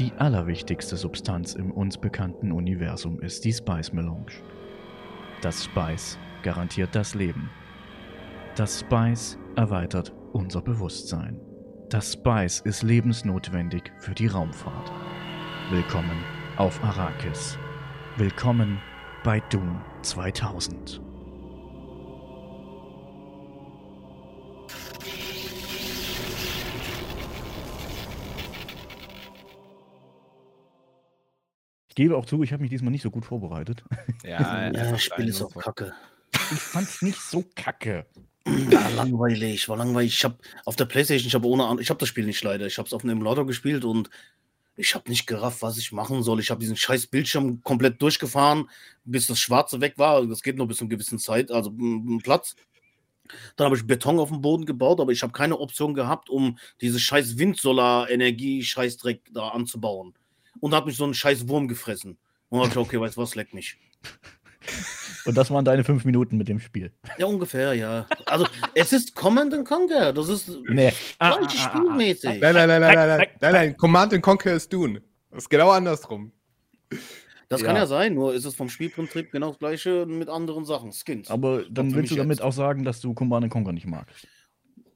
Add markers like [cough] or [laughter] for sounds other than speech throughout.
Die allerwichtigste Substanz im uns bekannten Universum ist die Spice Melange. Das Spice garantiert das Leben. Das Spice erweitert unser Bewusstsein. Das Spice ist lebensnotwendig für die Raumfahrt. Willkommen auf Arrakis. Willkommen bei Doom 2000. gebe auch zu, ich habe mich diesmal nicht so gut vorbereitet. [laughs] Ja, [laughs] Ja, das Spiel ist auch kacke. Ich fand's nicht so kacke. [clears throat] War langweilig, war langweilig. Ich habe auf der Playstation, ich habe ohne Ahnung, ich habe das Spiel nicht leider. Ich habe es auf einem Emulator gespielt und ich habe nicht gerafft, was ich machen soll. Ich habe diesen scheiß Bildschirm komplett durchgefahren, bis das Schwarze weg war. Das geht nur bis zu einer gewissen Zeit, also mm, Platz. Dann habe ich Beton auf dem Boden gebaut, aber ich habe keine Option gehabt, um diese scheiß Windsolar-Energie-Scheißdreck da anzubauen. Und hat mich so ein scheiß Wurm gefressen. Und dann habe ich, gesagt, okay, weißt du was, leck mich. [laughs] Und das waren deine fünf Minuten mit dem Spiel. Ja, ungefähr, ja. Also, es ist Command and Conquer. Das ist Nee. Ah, gleiche spielmäßig. Nein, nein, nein, nein, nein, nein, nein, nein. Command and Conquer ist Dune. Das ist genau andersrum. Das kann Ja. ja sein, nur ist es vom Spielprinzip genau das gleiche mit anderen Sachen. Skins. Aber dann willst du damit jetzt. auch sagen, dass du Command Conquer nicht magst.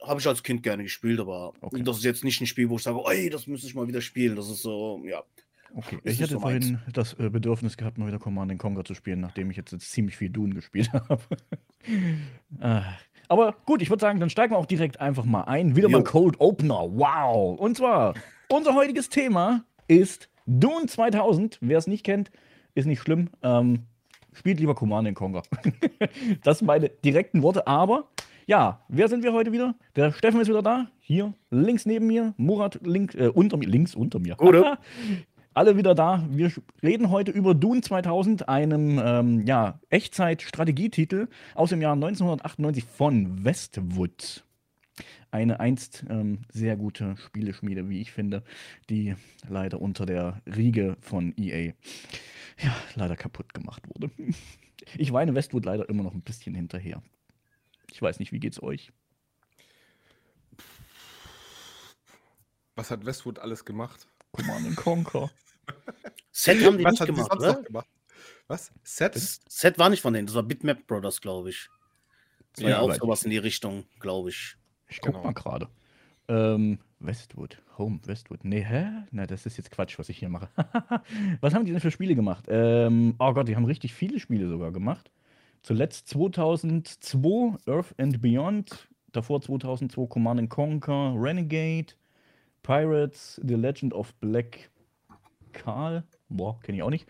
Habe ich als Kind gerne gespielt, aber Okay. das ist jetzt nicht ein Spiel, wo ich sage, ey, das müsste ich mal wieder spielen. Das ist so, ja. Okay, Ist ich hatte so meins. vorhin das äh, Bedürfnis gehabt, mal wieder Command Conquer zu spielen, nachdem ich jetzt, jetzt ziemlich viel Dune gespielt [laughs] habe. Ah, Aber gut, ich würde sagen, dann steigen wir auch direkt einfach mal ein. Wieder mal Jo. Cold Opener. Wow! Und zwar, unser heutiges Thema ist Dune 2000. Wer es nicht kennt, ist nicht schlimm. Ähm, spielt lieber Command Conquer. [laughs] das sind meine direkten Worte. Aber ja, wer sind wir heute wieder? Der Steffen ist wieder da. Hier, links neben mir. Murat link, äh, unter mir. Links unter mir. Gute. [laughs] Alle wieder da. Wir reden heute über Dune 2000, einem ähm, ja, Echtzeit-Strategietitel aus dem Jahr 1998 von Westwood. Eine einst ähm, sehr gute Spieleschmiede, wie ich finde, die leider unter der Riege von EA ja, leider kaputt gemacht wurde. [laughs] Ich weine Westwood leider immer noch ein bisschen hinterher. Ich weiß nicht, wie geht's euch? Was hat Westwood alles gemacht? Command Conquer. Set haben die Was nicht gemacht, oder? noch gemacht? Was? Set? Das Set war nicht von denen, das war Bitmap Brothers, glaube ich. Das war ja, Ja, auch sowas in die Richtung, glaube ich. Ich guck Genau. mal gerade. Ähm, Westwood, Home, Westwood. Nee, hä? Na, das ist jetzt Quatsch, was ich hier mache. [laughs] was haben die denn für Spiele gemacht? Ähm, oh Gott, die haben richtig viele Spiele sogar gemacht. Zuletzt 2002 Earth and Beyond, davor 2002 Command and Conquer, Renegade, Pirates, The Legend of Black Carl, boah, kenne ich auch nicht.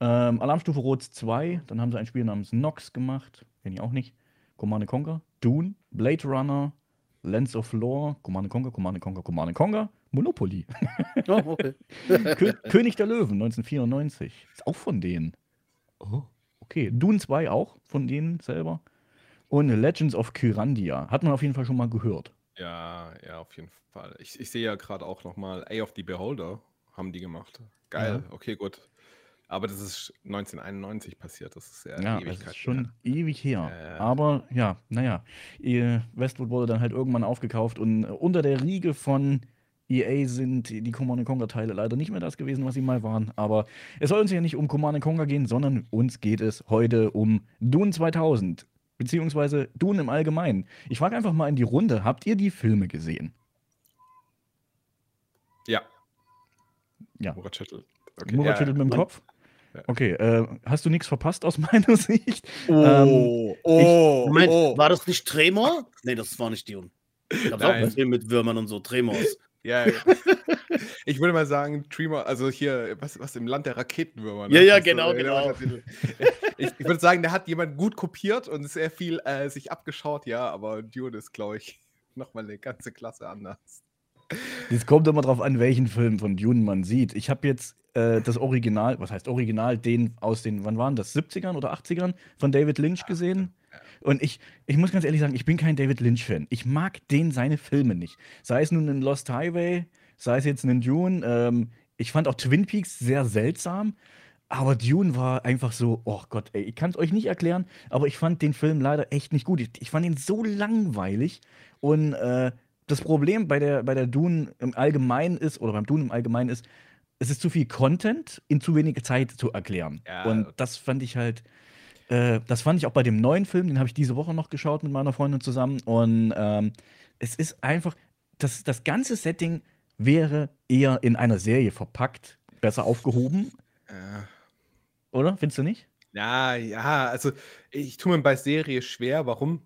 Ähm, Alarmstufe Rot 2, dann haben sie ein Spiel namens Nox gemacht, kenne ich auch nicht. Command and Conquer, Dune, Blade Runner, Lens of Lore, Command and Conquer, Command and Conquer, Command and Conquer, Monopoly, Oh, okay. [laughs] Kö König der Löwen 1994, ist auch von denen. Oh, okay. Dune 2 auch von denen selber. Und Legends of Kyrandia, hat man auf jeden Fall schon mal gehört. Ja, ja, auf jeden Fall. Ich, ich sehe ja gerade auch nochmal A of the Beholder haben die gemacht. Geil, okay, gut. Aber das ist 1991 passiert. Das ist ja, Ja, das Ewigkeit ist schon ewig her. Ja, ja. Aber ja, naja, ihr- Westwood wurde dann halt irgendwann aufgekauft und äh, unter der Riege von EA sind die Command Conquer Teile leider nicht mehr das gewesen, was sie mal waren. Aber es soll uns ja nicht um Command Conquer gehen, sondern uns geht es heute um Dune 2000. Beziehungsweise Dune im Allgemeinen. Ich frage einfach mal in die Runde, habt ihr die Filme gesehen? Ja. Ja. Murat schüttelt. Okay, Murat ja, schüttelt mit dem. Kopf. Ja. Okay, äh, hast du nichts verpasst aus [laughs] meiner Sicht? Oh, oh, Moment, oh. war das nicht Tremor? Nee, das war nicht Dune. Da gab auch einen Film mit Würmern und so, Tremors. Ja, ja. ich würde mal sagen, Dreamer, also hier, was, was im Land der Raketenwürmer. ne? Ja, ja, Das ist genau, genau. [laughs] Ich, ich würde sagen, der hat jemand gut kopiert und sehr viel äh, sich abgeschaut, ja, aber Dune ist, glaube ich, nochmal eine ganze Klasse anders. Es kommt immer drauf an, welchen Film von Dune man sieht. Ich habe jetzt äh, das Original, was heißt Original, den aus den, wann waren das, 70ern oder 80ern von David Lynch gesehen. Und ich, ich muss ganz ehrlich sagen, ich bin kein David Lynch-Fan. Ich mag den seine Filme nicht. Sei es nun in Lost Highway, sei es jetzt in Dune. Ähm, ich fand auch Twin Peaks sehr seltsam. Aber Dune war einfach so, oh Gott, ey, ich kann es euch nicht erklären, aber ich fand den Film leider echt nicht gut. Ich, ich fand ihn so langweilig. Und äh, das Problem bei der, bei der Dune im Allgemeinen ist, oder beim Dune im Allgemeinen ist, es ist zu viel Content in zu wenige Zeit zu erklären. Ja. Und das fand ich halt, äh, das fand ich auch bei dem neuen Film, den habe ich diese Woche noch geschaut mit meiner Freundin zusammen. Und ähm, es ist einfach, das, das ganze Setting wäre eher in einer Serie verpackt, besser aufgehoben, Äh, oder? Findest du nicht? ja, ja, also ich tue mir bei Serie schwer. Warum?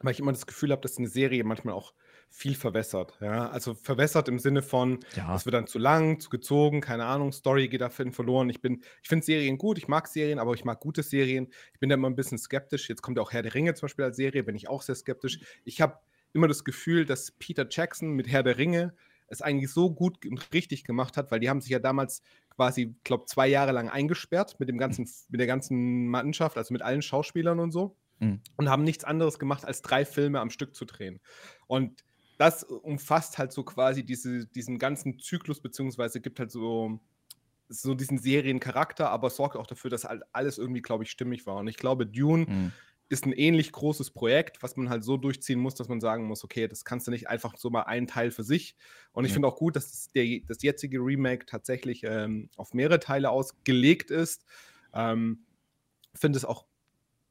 Weil ich immer das Gefühl habe, dass eine Serie manchmal auch viel verwässert. Ja, also verwässert im Sinne von, Ja. es wird dann zu lang, zu gezogen, keine Ahnung, Story geht dafür verloren. Ich bin, ich finde Serien gut, ich mag Serien, aber ich mag gute Serien. Ich bin da immer ein bisschen skeptisch. Jetzt kommt ja auch Herr der Ringe zum Beispiel als Serie, bin ich auch sehr skeptisch. Ich habe immer das Gefühl, dass Peter Jackson mit Herr der Ringe es eigentlich so gut und richtig gemacht hat, weil die haben sich ja damals quasi, glaube zwei Jahre lang eingesperrt mit dem ganzen, mit der ganzen Mannschaft, also mit allen Schauspielern und so Mhm. und haben nichts anderes gemacht, als drei Filme am Stück zu drehen. Und das umfasst halt so quasi diese, diesen ganzen Zyklus, beziehungsweise gibt halt so, so diesen Seriencharakter, aber sorgt auch dafür, dass halt alles irgendwie, glaube ich, stimmig war. Und ich glaube, Dune Mhm. ist ein ähnlich großes Projekt, was man halt so durchziehen muss, dass man sagen muss, okay, das kannst du nicht einfach so mal einen Teil für sich. Und ich Ja. finde auch gut, dass das, der, das jetzige Remake tatsächlich ähm, auf mehrere Teile ausgelegt ist. Ähm, finde es auch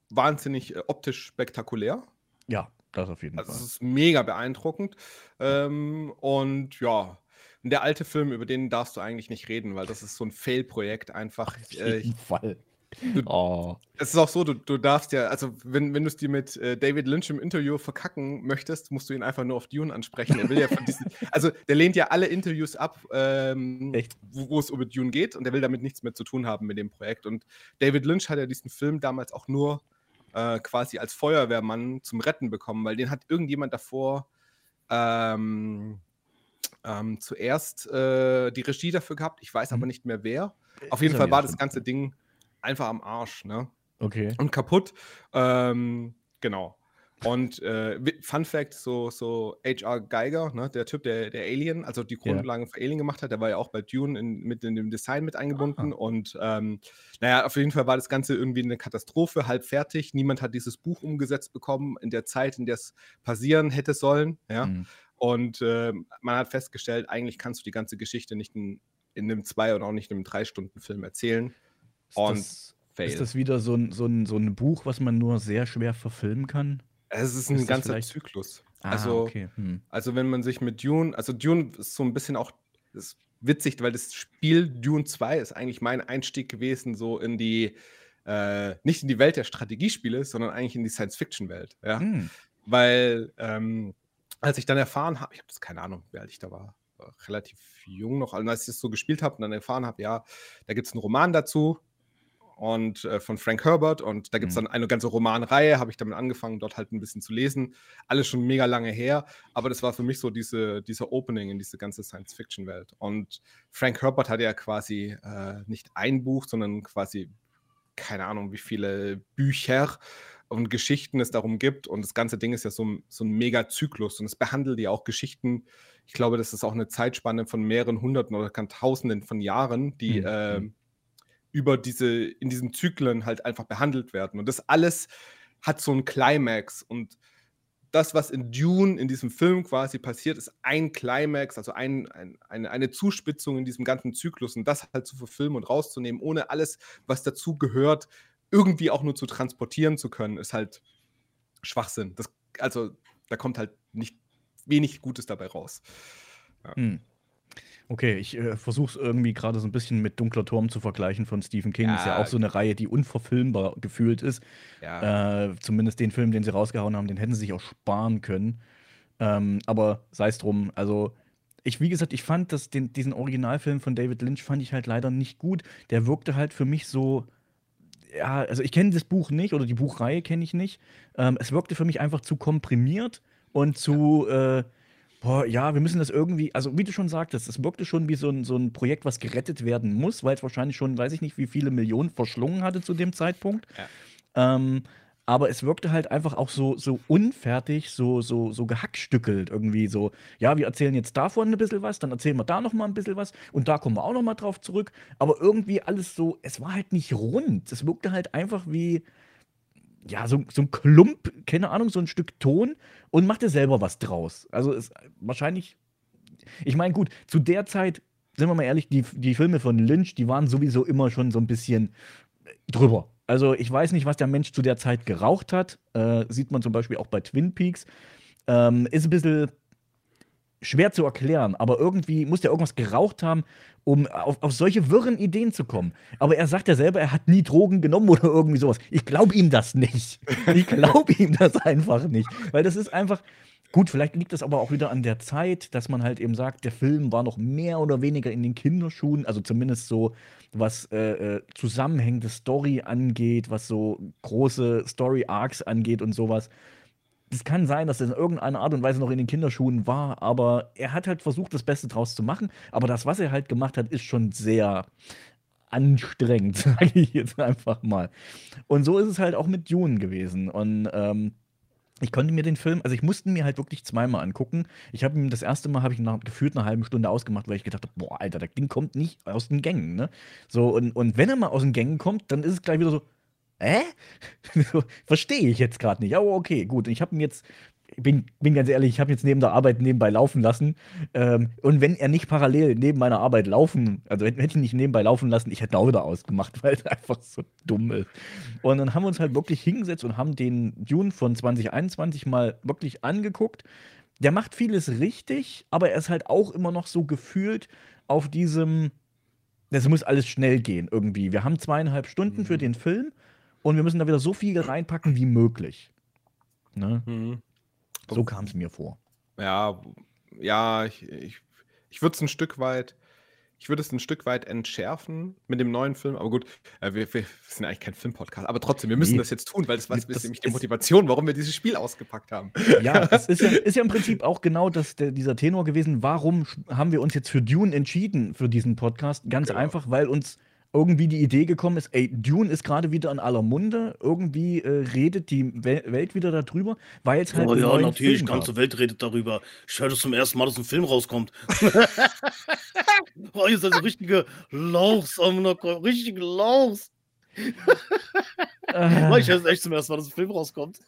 wahnsinnig äh, optisch spektakulär. Ja, das auf jeden Also Fall. ist mega beeindruckend. Ähm, und ja, der alte Film, über den darfst du eigentlich nicht reden, weil das ist so ein Fail-Projekt einfach. Auf Äh, jeden Fall. du- Oh. es ist auch so, du, du darfst ja, also wenn, wenn du es dir mit äh, David Lynch im Interview verkacken möchtest, musst du ihn einfach nur auf Dune ansprechen. Er will ja von diesen, [laughs] also der lehnt ja alle Interviews ab, ähm, wo, wo es über Dune geht und der will damit nichts mehr zu tun haben mit dem Projekt. Und David Lynch hat ja diesen Film damals auch nur äh, quasi als Feuerwehrmann zum Retten bekommen, weil den hat irgendjemand davor ähm, ähm, zuerst äh, die Regie dafür gehabt. Ich weiß Mhm. aber nicht mehr wer. Auf jeden Fall war das ganze Ding einfach am Arsch, ne? Okay. Und kaputt. Ähm, genau. Und äh, Fun Fact: so, so H.R. Geiger, ne, der Typ, der, der Alien, also die. Grundlagen für Alien gemacht hat, der war ja auch bei Dune in, mit in dem Design mit eingebunden. Ah. Und ähm, naja, auf jeden Fall war das Ganze irgendwie eine Katastrophe, halb fertig. Niemand hat dieses Buch umgesetzt bekommen in der Zeit, in der es passieren hätte sollen. Ja. Mhm. Und äh, man hat festgestellt, eigentlich kannst du die ganze Geschichte nicht in, in einem Zwei- oder auch nicht in einem Drei-Stunden-Film erzählen. Ist Und das, Fail. ist das wieder so ein, so, ein, so ein Buch, was man nur sehr schwer verfilmen kann? Es ist ein ist das ganzer vielleicht- Zyklus. Ah, also, okay. Hm. also, wenn man sich mit Dune, also Dune ist so ein bisschen auch ist witzig, weil das Spiel Dune 2 ist eigentlich mein Einstieg gewesen, so in die, äh, nicht in die Welt der Strategiespiele, sondern eigentlich in die Science-Fiction-Welt. Ja? Hm. Weil, ähm, als ich dann erfahren habe, ich habe das keine Ahnung, wie alt ich da war, relativ jung noch, als ich das so gespielt habe und dann erfahren habe, ja, da gibt es einen Roman dazu und äh, von Frank Herbert und da gibt es Mhm. dann eine ganze Romanreihe, habe ich damit angefangen, dort halt ein bisschen zu lesen. Alles schon mega lange her, aber das war für mich so diese, dieser Opening in diese ganze Science-Fiction-Welt. Und Frank Herbert hat ja quasi äh, nicht ein Buch, sondern quasi keine Ahnung, wie viele Bücher und Geschichten es darum gibt. Und das ganze Ding ist ja so, ein- so ein Mega-Zyklus. Und es behandelt ja auch Geschichten. Ich glaube, das ist auch eine Zeitspanne von mehreren Hunderten oder kann Tausenden von Jahren, die Mhm. ähm, über diese, in diesen Zyklen halt einfach behandelt werden. Und das alles hat so einen Climax. Und das, was in Dune, in diesem Film quasi passiert, ist ein Climax, also ein, ein, eine, eine Zuspitzung in diesem ganzen Zyklus. Und das halt zu verfilmen und rauszunehmen, ohne alles, was dazu gehört, irgendwie auch nur zu transportieren zu können, ist halt Schwachsinn. Das, also da kommt halt nicht wenig Gutes dabei raus. Hm. Okay, ich äh, versuche es irgendwie gerade so ein bisschen mit Dunkler Turm zu vergleichen von Stephen King. Ist ja Ja. auch so eine Reihe, die unverfilmbar gefühlt ist. Ja, Äh, zumindest den Film, den sie rausgehauen haben, den hätten sie sich auch sparen können. Ähm, aber sei es drum. Also, ich, wie gesagt, ich fand das, den, diesen Originalfilm von David Lynch fand ich halt leider nicht gut. Der wirkte halt für mich so. Ja, also ich kenne das Buch nicht oder die Buchreihe kenne ich nicht. Ähm, es wirkte für mich einfach zu komprimiert und zu, äh, boah, ja, wir müssen das irgendwie, also wie du schon sagtest, es wirkte schon wie so ein, so ein Projekt, was gerettet werden muss, weil es wahrscheinlich schon, weiß ich nicht, wie viele Millionen verschlungen hatte zu dem Zeitpunkt. Ähm, aber es wirkte halt einfach auch so, so unfertig, so, so, so gehackstückelt irgendwie so. Ja, wir erzählen jetzt davon ein bisschen was, dann erzählen wir da noch mal ein bisschen was und da kommen wir auch noch mal drauf zurück. Aber irgendwie alles so, es war halt nicht rund. Es wirkte halt einfach wie, ja, so, so ein Klump, keine Ahnung, so ein Stück Ton und machte selber was draus. Also es wahrscheinlich, ich meine, gut, zu der Zeit sind wir mal ehrlich, die, die Filme von Lynch, die waren sowieso immer schon so ein bisschen drüber. Also ich weiß nicht, was der Mensch zu der Zeit geraucht hat. Äh, sieht man zum Beispiel auch bei Twin Peaks. Ähm, ist ein bisschen schwer zu erklären, aber irgendwie muss der irgendwas geraucht haben, um auf, auf solche wirren Ideen zu kommen. Aber er sagt ja selber, er hat nie Drogen genommen oder irgendwie sowas. Ich glaube ihm das nicht. Ich glaube ihm das einfach nicht. Weil das ist einfach. Gut, vielleicht liegt das aber auch wieder an der Zeit, dass man halt eben sagt, der Film war noch mehr oder weniger in den Kinderschuhen, also zumindest so, was äh, äh zusammenhängende Story angeht, was so große Story-Arcs angeht und sowas es kann sein, dass er in irgendeiner Art und Weise noch in den Kinderschuhen war, aber er hat halt versucht, das Beste draus zu machen. Aber das, was er halt gemacht hat, ist schon sehr anstrengend, [laughs] sage ich jetzt einfach mal. Und so ist es halt auch mit Dune gewesen. Und ähm, ich konnte mir den Film, also ich musste mir halt wirklich zweimal angucken. Ich habe ihm das erste Mal habe ich nach, gefühlt eine halbe Stunde ausgemacht, weil ich gedacht habe, boah, Alter, das Ding kommt nicht aus den Gängen, ne? So und, und wenn er mal aus den Gängen kommt, dann ist es gleich wieder so, Hä? [laughs] Verstehe ich jetzt gerade nicht. Aber okay, gut. Ich habe ihn jetzt, bin, bin ganz ehrlich, ich habe jetzt neben der Arbeit nebenbei laufen lassen. Ähm, und wenn er nicht parallel neben meiner Arbeit laufen, also hätte ich ihn nicht nebenbei laufen lassen, ich hätte auch wieder ausgemacht, [laughs] weil es einfach so dumm ist. Und dann haben wir uns halt wirklich hingesetzt und haben den Dune von 2021 mal wirklich angeguckt. Der macht vieles richtig, aber er ist halt auch immer noch so gefühlt auf diesem, das muss alles schnell gehen irgendwie. Wir haben zweieinhalb Stunden für mhm. den Film und wir müssen da wieder so viel reinpacken wie möglich. Ne? Mhm. So kam es mir vor. Ja, ja, ich, ich, ich würde es ein Stück weit ich würde es ein Stück weit entschärfen mit dem neuen Film. Aber gut, äh, wir, wir sind eigentlich kein Filmpodcast. Aber trotzdem, wir müssen nee. das jetzt tun, weil das, das ist nämlich die Motivation, warum wir dieses Spiel ausgepackt haben. Ja, [laughs] das ist ja, ist ja im Prinzip auch genau das, der, dieser Tenor gewesen. Warum haben wir uns jetzt für Dune entschieden für diesen Podcast? Ganz genau. einfach, weil uns irgendwie die Idee gekommen ist, ey, Dune ist gerade wieder in aller Munde, irgendwie äh, redet die Wel Welt wieder darüber, weil es halt. Oh ja, natürlich, die ganze Welt redet darüber. Ich höre das zum ersten Mal, dass ein Film rauskommt. [laughs] oh, ihr seid so richtige Lauchs, richtige Lauchs. Äh. ich weiß echt zum ersten Mal, dass ein Film rauskommt.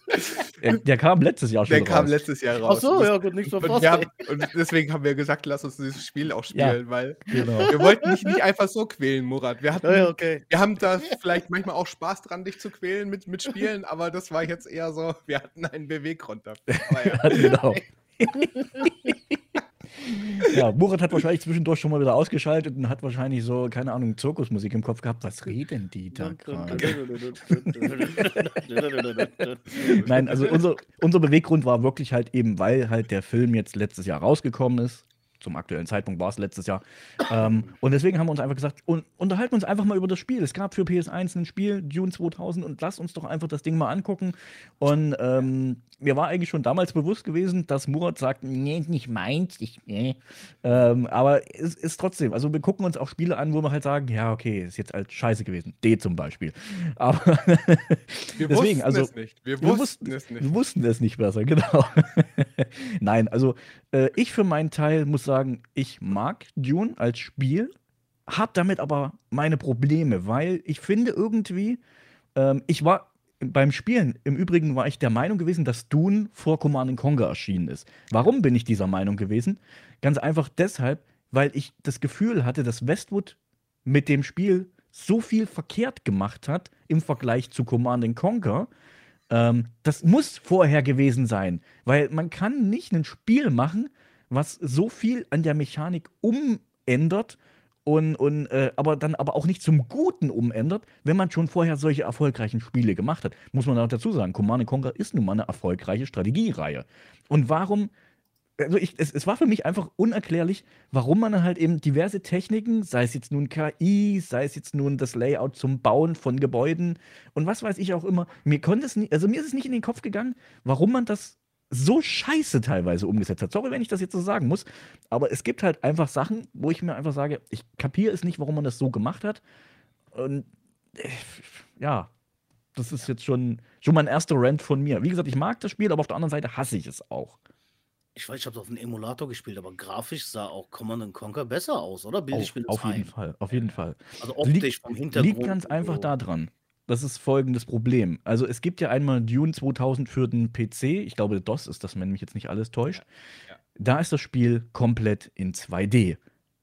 Der, der kam letztes Jahr schon Der raus. kam letztes Jahr raus. Ach so, ja, gut, nicht so und, haben, und deswegen haben wir gesagt, lass uns dieses Spiel auch spielen, ja, weil genau. wir wollten dich nicht einfach so quälen, Murat. Wir, hatten, ja, okay. wir haben da vielleicht manchmal auch Spaß dran, dich zu quälen mit, mit Spielen, aber das war jetzt eher so, wir hatten einen Beweggrund dafür. [laughs] Ja. genau. [laughs] [laughs] Ja, Murat hat wahrscheinlich zwischendurch schon mal wieder ausgeschaltet und hat wahrscheinlich so, keine Ahnung, Zirkusmusik im Kopf gehabt. Was reden die da gerade? Nein, also unser, unser Beweggrund war wirklich halt eben, weil halt der Film jetzt letztes Jahr rausgekommen ist zum aktuellen Zeitpunkt war es letztes Jahr. Ähm, und deswegen haben wir uns einfach gesagt, un unterhalten uns einfach mal über das Spiel. Es gab für PS1 ein Spiel, Dune 2000, und lass uns doch einfach das Ding mal angucken. Und ähm, mir war eigentlich schon damals bewusst gewesen, dass Murat sagt, nee, nicht meins, ich, nee. Ähm, aber es ist trotzdem, also wir gucken uns auch Spiele an, wo wir halt sagen, ja, okay, ist jetzt halt scheiße gewesen. D zum Beispiel. [laughs] Aber wir deswegen, wussten also, es nicht. Wir, wir wussten, es nicht. Wir wussten es nicht besser, [laughs] genau. Nein, also äh, ich für meinen Teil muss sagen, ich mag Dune als Spiel, habe damit aber meine Probleme, weil ich finde irgendwie, ähm, ich war beim Spielen, im Übrigen war ich der Meinung gewesen, dass Dune vor Command Conquer erschienen ist. Warum bin ich dieser Meinung gewesen? Ganz einfach deshalb, weil ich das Gefühl hatte, dass Westwood mit dem Spiel so viel verkehrt gemacht hat im Vergleich zu Command Conquer, ähm, das muss vorher gewesen sein, weil man kann nicht ein Spiel machen, was so viel an der Mechanik umändert und, und äh, aber dann aber auch nicht zum Guten umändert, wenn man schon vorher solche erfolgreichen Spiele gemacht hat. Muss man auch dazu sagen, Command Conquer ist nun mal eine erfolgreiche Strategiereihe. Und warum also ich, es, es, war für mich einfach unerklärlich, warum man halt eben diverse Techniken, sei es jetzt nun KI, sei es jetzt nun das Layout zum Bauen von Gebäuden und was weiß ich auch immer, mir konnte es nicht, also mir ist es nicht in den Kopf gegangen, warum man das so scheiße teilweise umgesetzt hat. Sorry, wenn ich das jetzt so sagen muss, aber es gibt halt einfach Sachen, wo ich mir einfach sage, ich kapiere es nicht, warum man das so gemacht hat. Und äh, ja, das ist jetzt schon, schon mein erster Rant von mir. Wie gesagt, ich mag das Spiel, aber auf der anderen Seite hasse ich es auch ich weiß, ich habe es auf dem Emulator gespielt, aber grafisch sah auch Command Conquer besser aus, oder? Mir Auf, auf jeden Fall, auf jeden Fall. Also optisch liegt, vom Hintergrund. Liegt ganz einfach so. daran. Das ist folgendes Problem. Also es gibt ja einmal Dune 2000 für den PC. Ich glaube, DOS ist das, wenn mich jetzt nicht alles täuscht. Ja, ja. Da ist das Spiel komplett in 2D.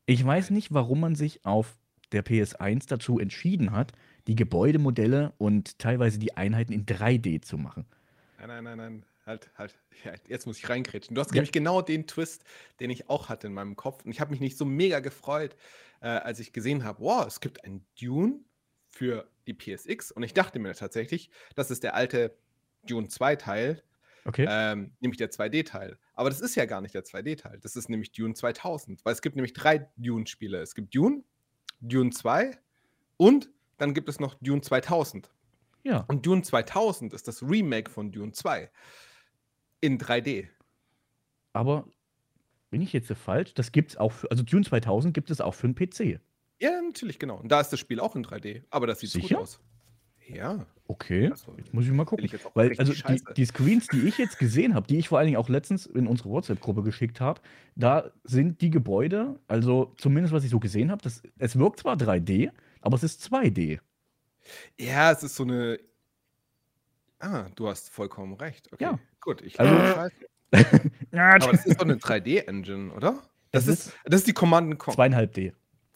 Ich weiß nicht, warum man sich auf der PS1 dazu entschieden hat, die Gebäudemodelle und teilweise die Einheiten in 3D zu machen. Nein, nein, nein, nein. Halt, halt. Ja, jetzt muss ich reingrätschen. Du hast Ja. nämlich genau den Twist, den ich auch hatte in meinem Kopf. Und ich habe mich nicht so mega gefreut, äh, als ich gesehen habe, wow, es gibt ein Dune für die PSX. Und ich dachte mir tatsächlich, das ist der alte Dune 2-Teil, Okay. ähm, nämlich der 2D-Teil. Aber das ist ja gar nicht der 2D-Teil. Das ist nämlich Dune 2000. Weil es gibt nämlich drei Dune-Spiele. Es gibt Dune, Dune 2 und dann gibt es noch Dune 2000. ja. Und Dune 2000 ist das Remake von Dune 2 in 3D. Aber bin ich jetzt so falsch? Das gibt's auch für, also Dune 2000 gibt es auch für einen PC. Ja, natürlich, genau. Und da ist das Spiel auch in 3D. Aber das sieht Sicher? gut aus. Ja. Okay, Also, muss ich mal gucken. ich Weil, also die, die Screens, die ich jetzt gesehen habe, die ich vor allen Dingen auch letztens in unsere WhatsApp-Gruppe geschickt habe, da sind die Gebäude, also zumindest was ich so gesehen habe, es wirkt zwar 3D, aber es ist 2D. Ja, es ist so eine. Ah, du hast vollkommen recht. Okay, Ja. gut. Ich Also- scheiße. [laughs] Aber das ist doch eine 3D-Engine, oder? Das, Das ist, das ist die Command Conquer.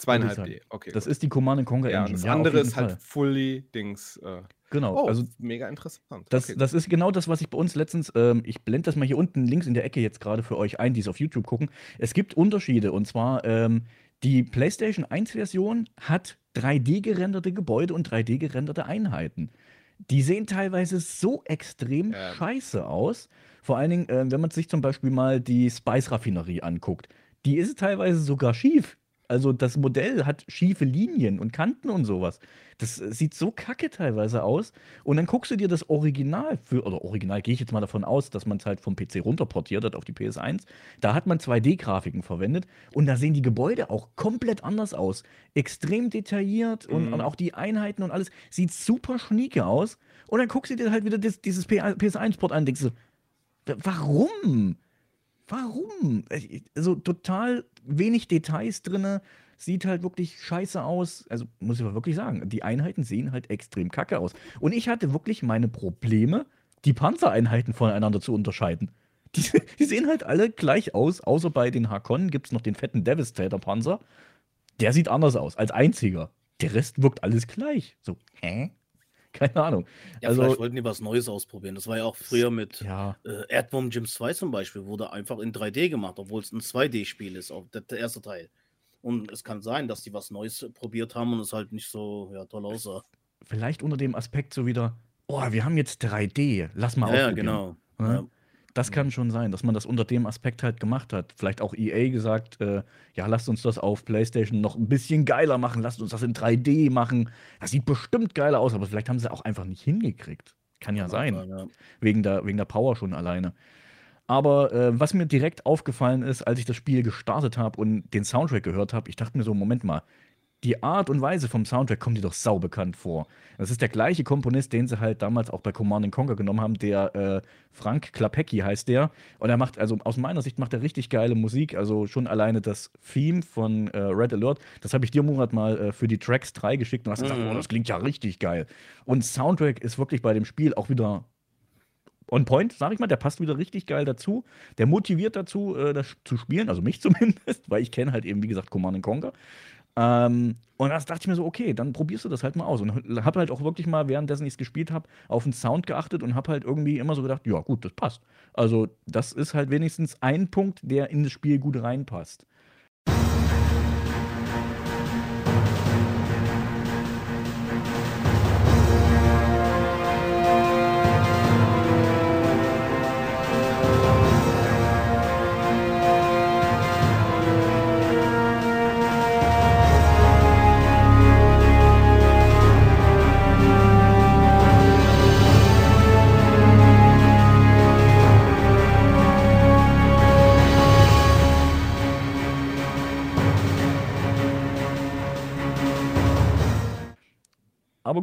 Zweieinhalb D. Okay. Das ist die Command Conquer ja, Engine. das Ja, andere ist halt Fall. fully Dings. Äh, Genau. oh, Also mega interessant. Das, Okay, das ist genau das, was ich bei uns letztens, ähm, ich blende das mal hier unten links in der Ecke jetzt gerade für euch ein, die es auf YouTube gucken. Es gibt Unterschiede und zwar ähm, die PlayStation 1-Version hat 3D gerenderte Gebäude und 3D gerenderte Einheiten. Die sehen teilweise so extrem Ja. scheiße aus. Vor allen Dingen, äh, wenn man sich zum Beispiel mal die Spice-Raffinerie anguckt. Die ist teilweise sogar schief. Also das Modell hat schiefe Linien und Kanten und sowas. Das äh, sieht so kacke teilweise aus. Und dann guckst du dir das Original für, oder Original gehe ich jetzt mal davon aus, dass man es halt vom PC runterportiert hat auf die PS1. Da hat man 2D-Grafiken verwendet und da sehen die Gebäude auch komplett anders aus. Extrem detailliert und, Mhm. und auch die Einheiten und alles sieht super schnieke aus. Und dann guckst du dir halt wieder das, dieses PS1-Port an und denkst so, "Wa- warum? Warum? Also total wenig Details drin. Sieht halt wirklich scheiße aus. Also muss ich aber wirklich sagen, die Einheiten sehen halt extrem kacke aus. Und ich hatte wirklich meine Probleme, die Panzereinheiten voneinander zu unterscheiden. [laughs] Die, die sehen halt alle gleich aus, außer bei den Hakon gibt es noch den fetten Devastator-Panzer. Der sieht anders aus, als einziger. Der Rest wirkt alles gleich. So, hä? [laughs] Keine Ahnung. Ja, Also- vielleicht wollten die was Neues ausprobieren. Das war ja auch früher mit Ja, äh, Erdwurm Gyms 2 zum Beispiel, wurde einfach in 3D gemacht, obwohl es ein 2D-Spiel ist, auch der, der erste Teil. Und es kann sein, dass die was Neues probiert haben und es halt nicht so ja, toll aussah. vielleicht unter dem Aspekt so wieder, oh, wir haben jetzt 3D, lass mal Ja, ja, genau. Ne? Ja. Das kann schon sein, dass man das unter dem Aspekt halt gemacht hat. Vielleicht auch EA gesagt, äh, ja, lasst uns das auf PlayStation noch ein bisschen geiler machen, lasst uns das in 3D machen. Das sieht bestimmt geiler aus, aber vielleicht haben sie auch einfach nicht hingekriegt. Kann ja sein, Ja. wegen der, wegen der Power schon alleine. Aber äh, was mir direkt aufgefallen ist, als ich das Spiel gestartet habe und den Soundtrack gehört habe, ich dachte mir so, Moment mal, die Art und Weise vom Soundtrack kommt dir doch sau bekannt vor. Das ist der gleiche Komponist, den sie halt damals auch bei Command Conquer genommen haben, der äh, Frank Klapecki heißt der. Und er macht, also aus meiner Sicht macht er richtig geile Musik. Also schon alleine das Theme von äh, Red Alert, das habe ich dir, Murat, mal äh, für die Tracks 3 geschickt und hast gesagt, Mhm. oh, das klingt ja richtig geil. Und Soundtrack ist wirklich bei dem Spiel auch wieder on point, sag ich mal, der passt wieder richtig geil dazu. Der motiviert dazu, äh, das zu spielen, also mich [laughs] zumindest, weil ich kenne halt eben, wie gesagt, Command Conquer. Ähm, und das dachte ich mir so, okay, dann probierst du das halt mal aus. Und habe halt auch wirklich mal, währenddessen ich es gespielt habe, auf den Sound geachtet und habe halt irgendwie immer so gedacht, ja gut, das passt. Also das ist halt wenigstens ein Punkt, der in das Spiel gut reinpasst.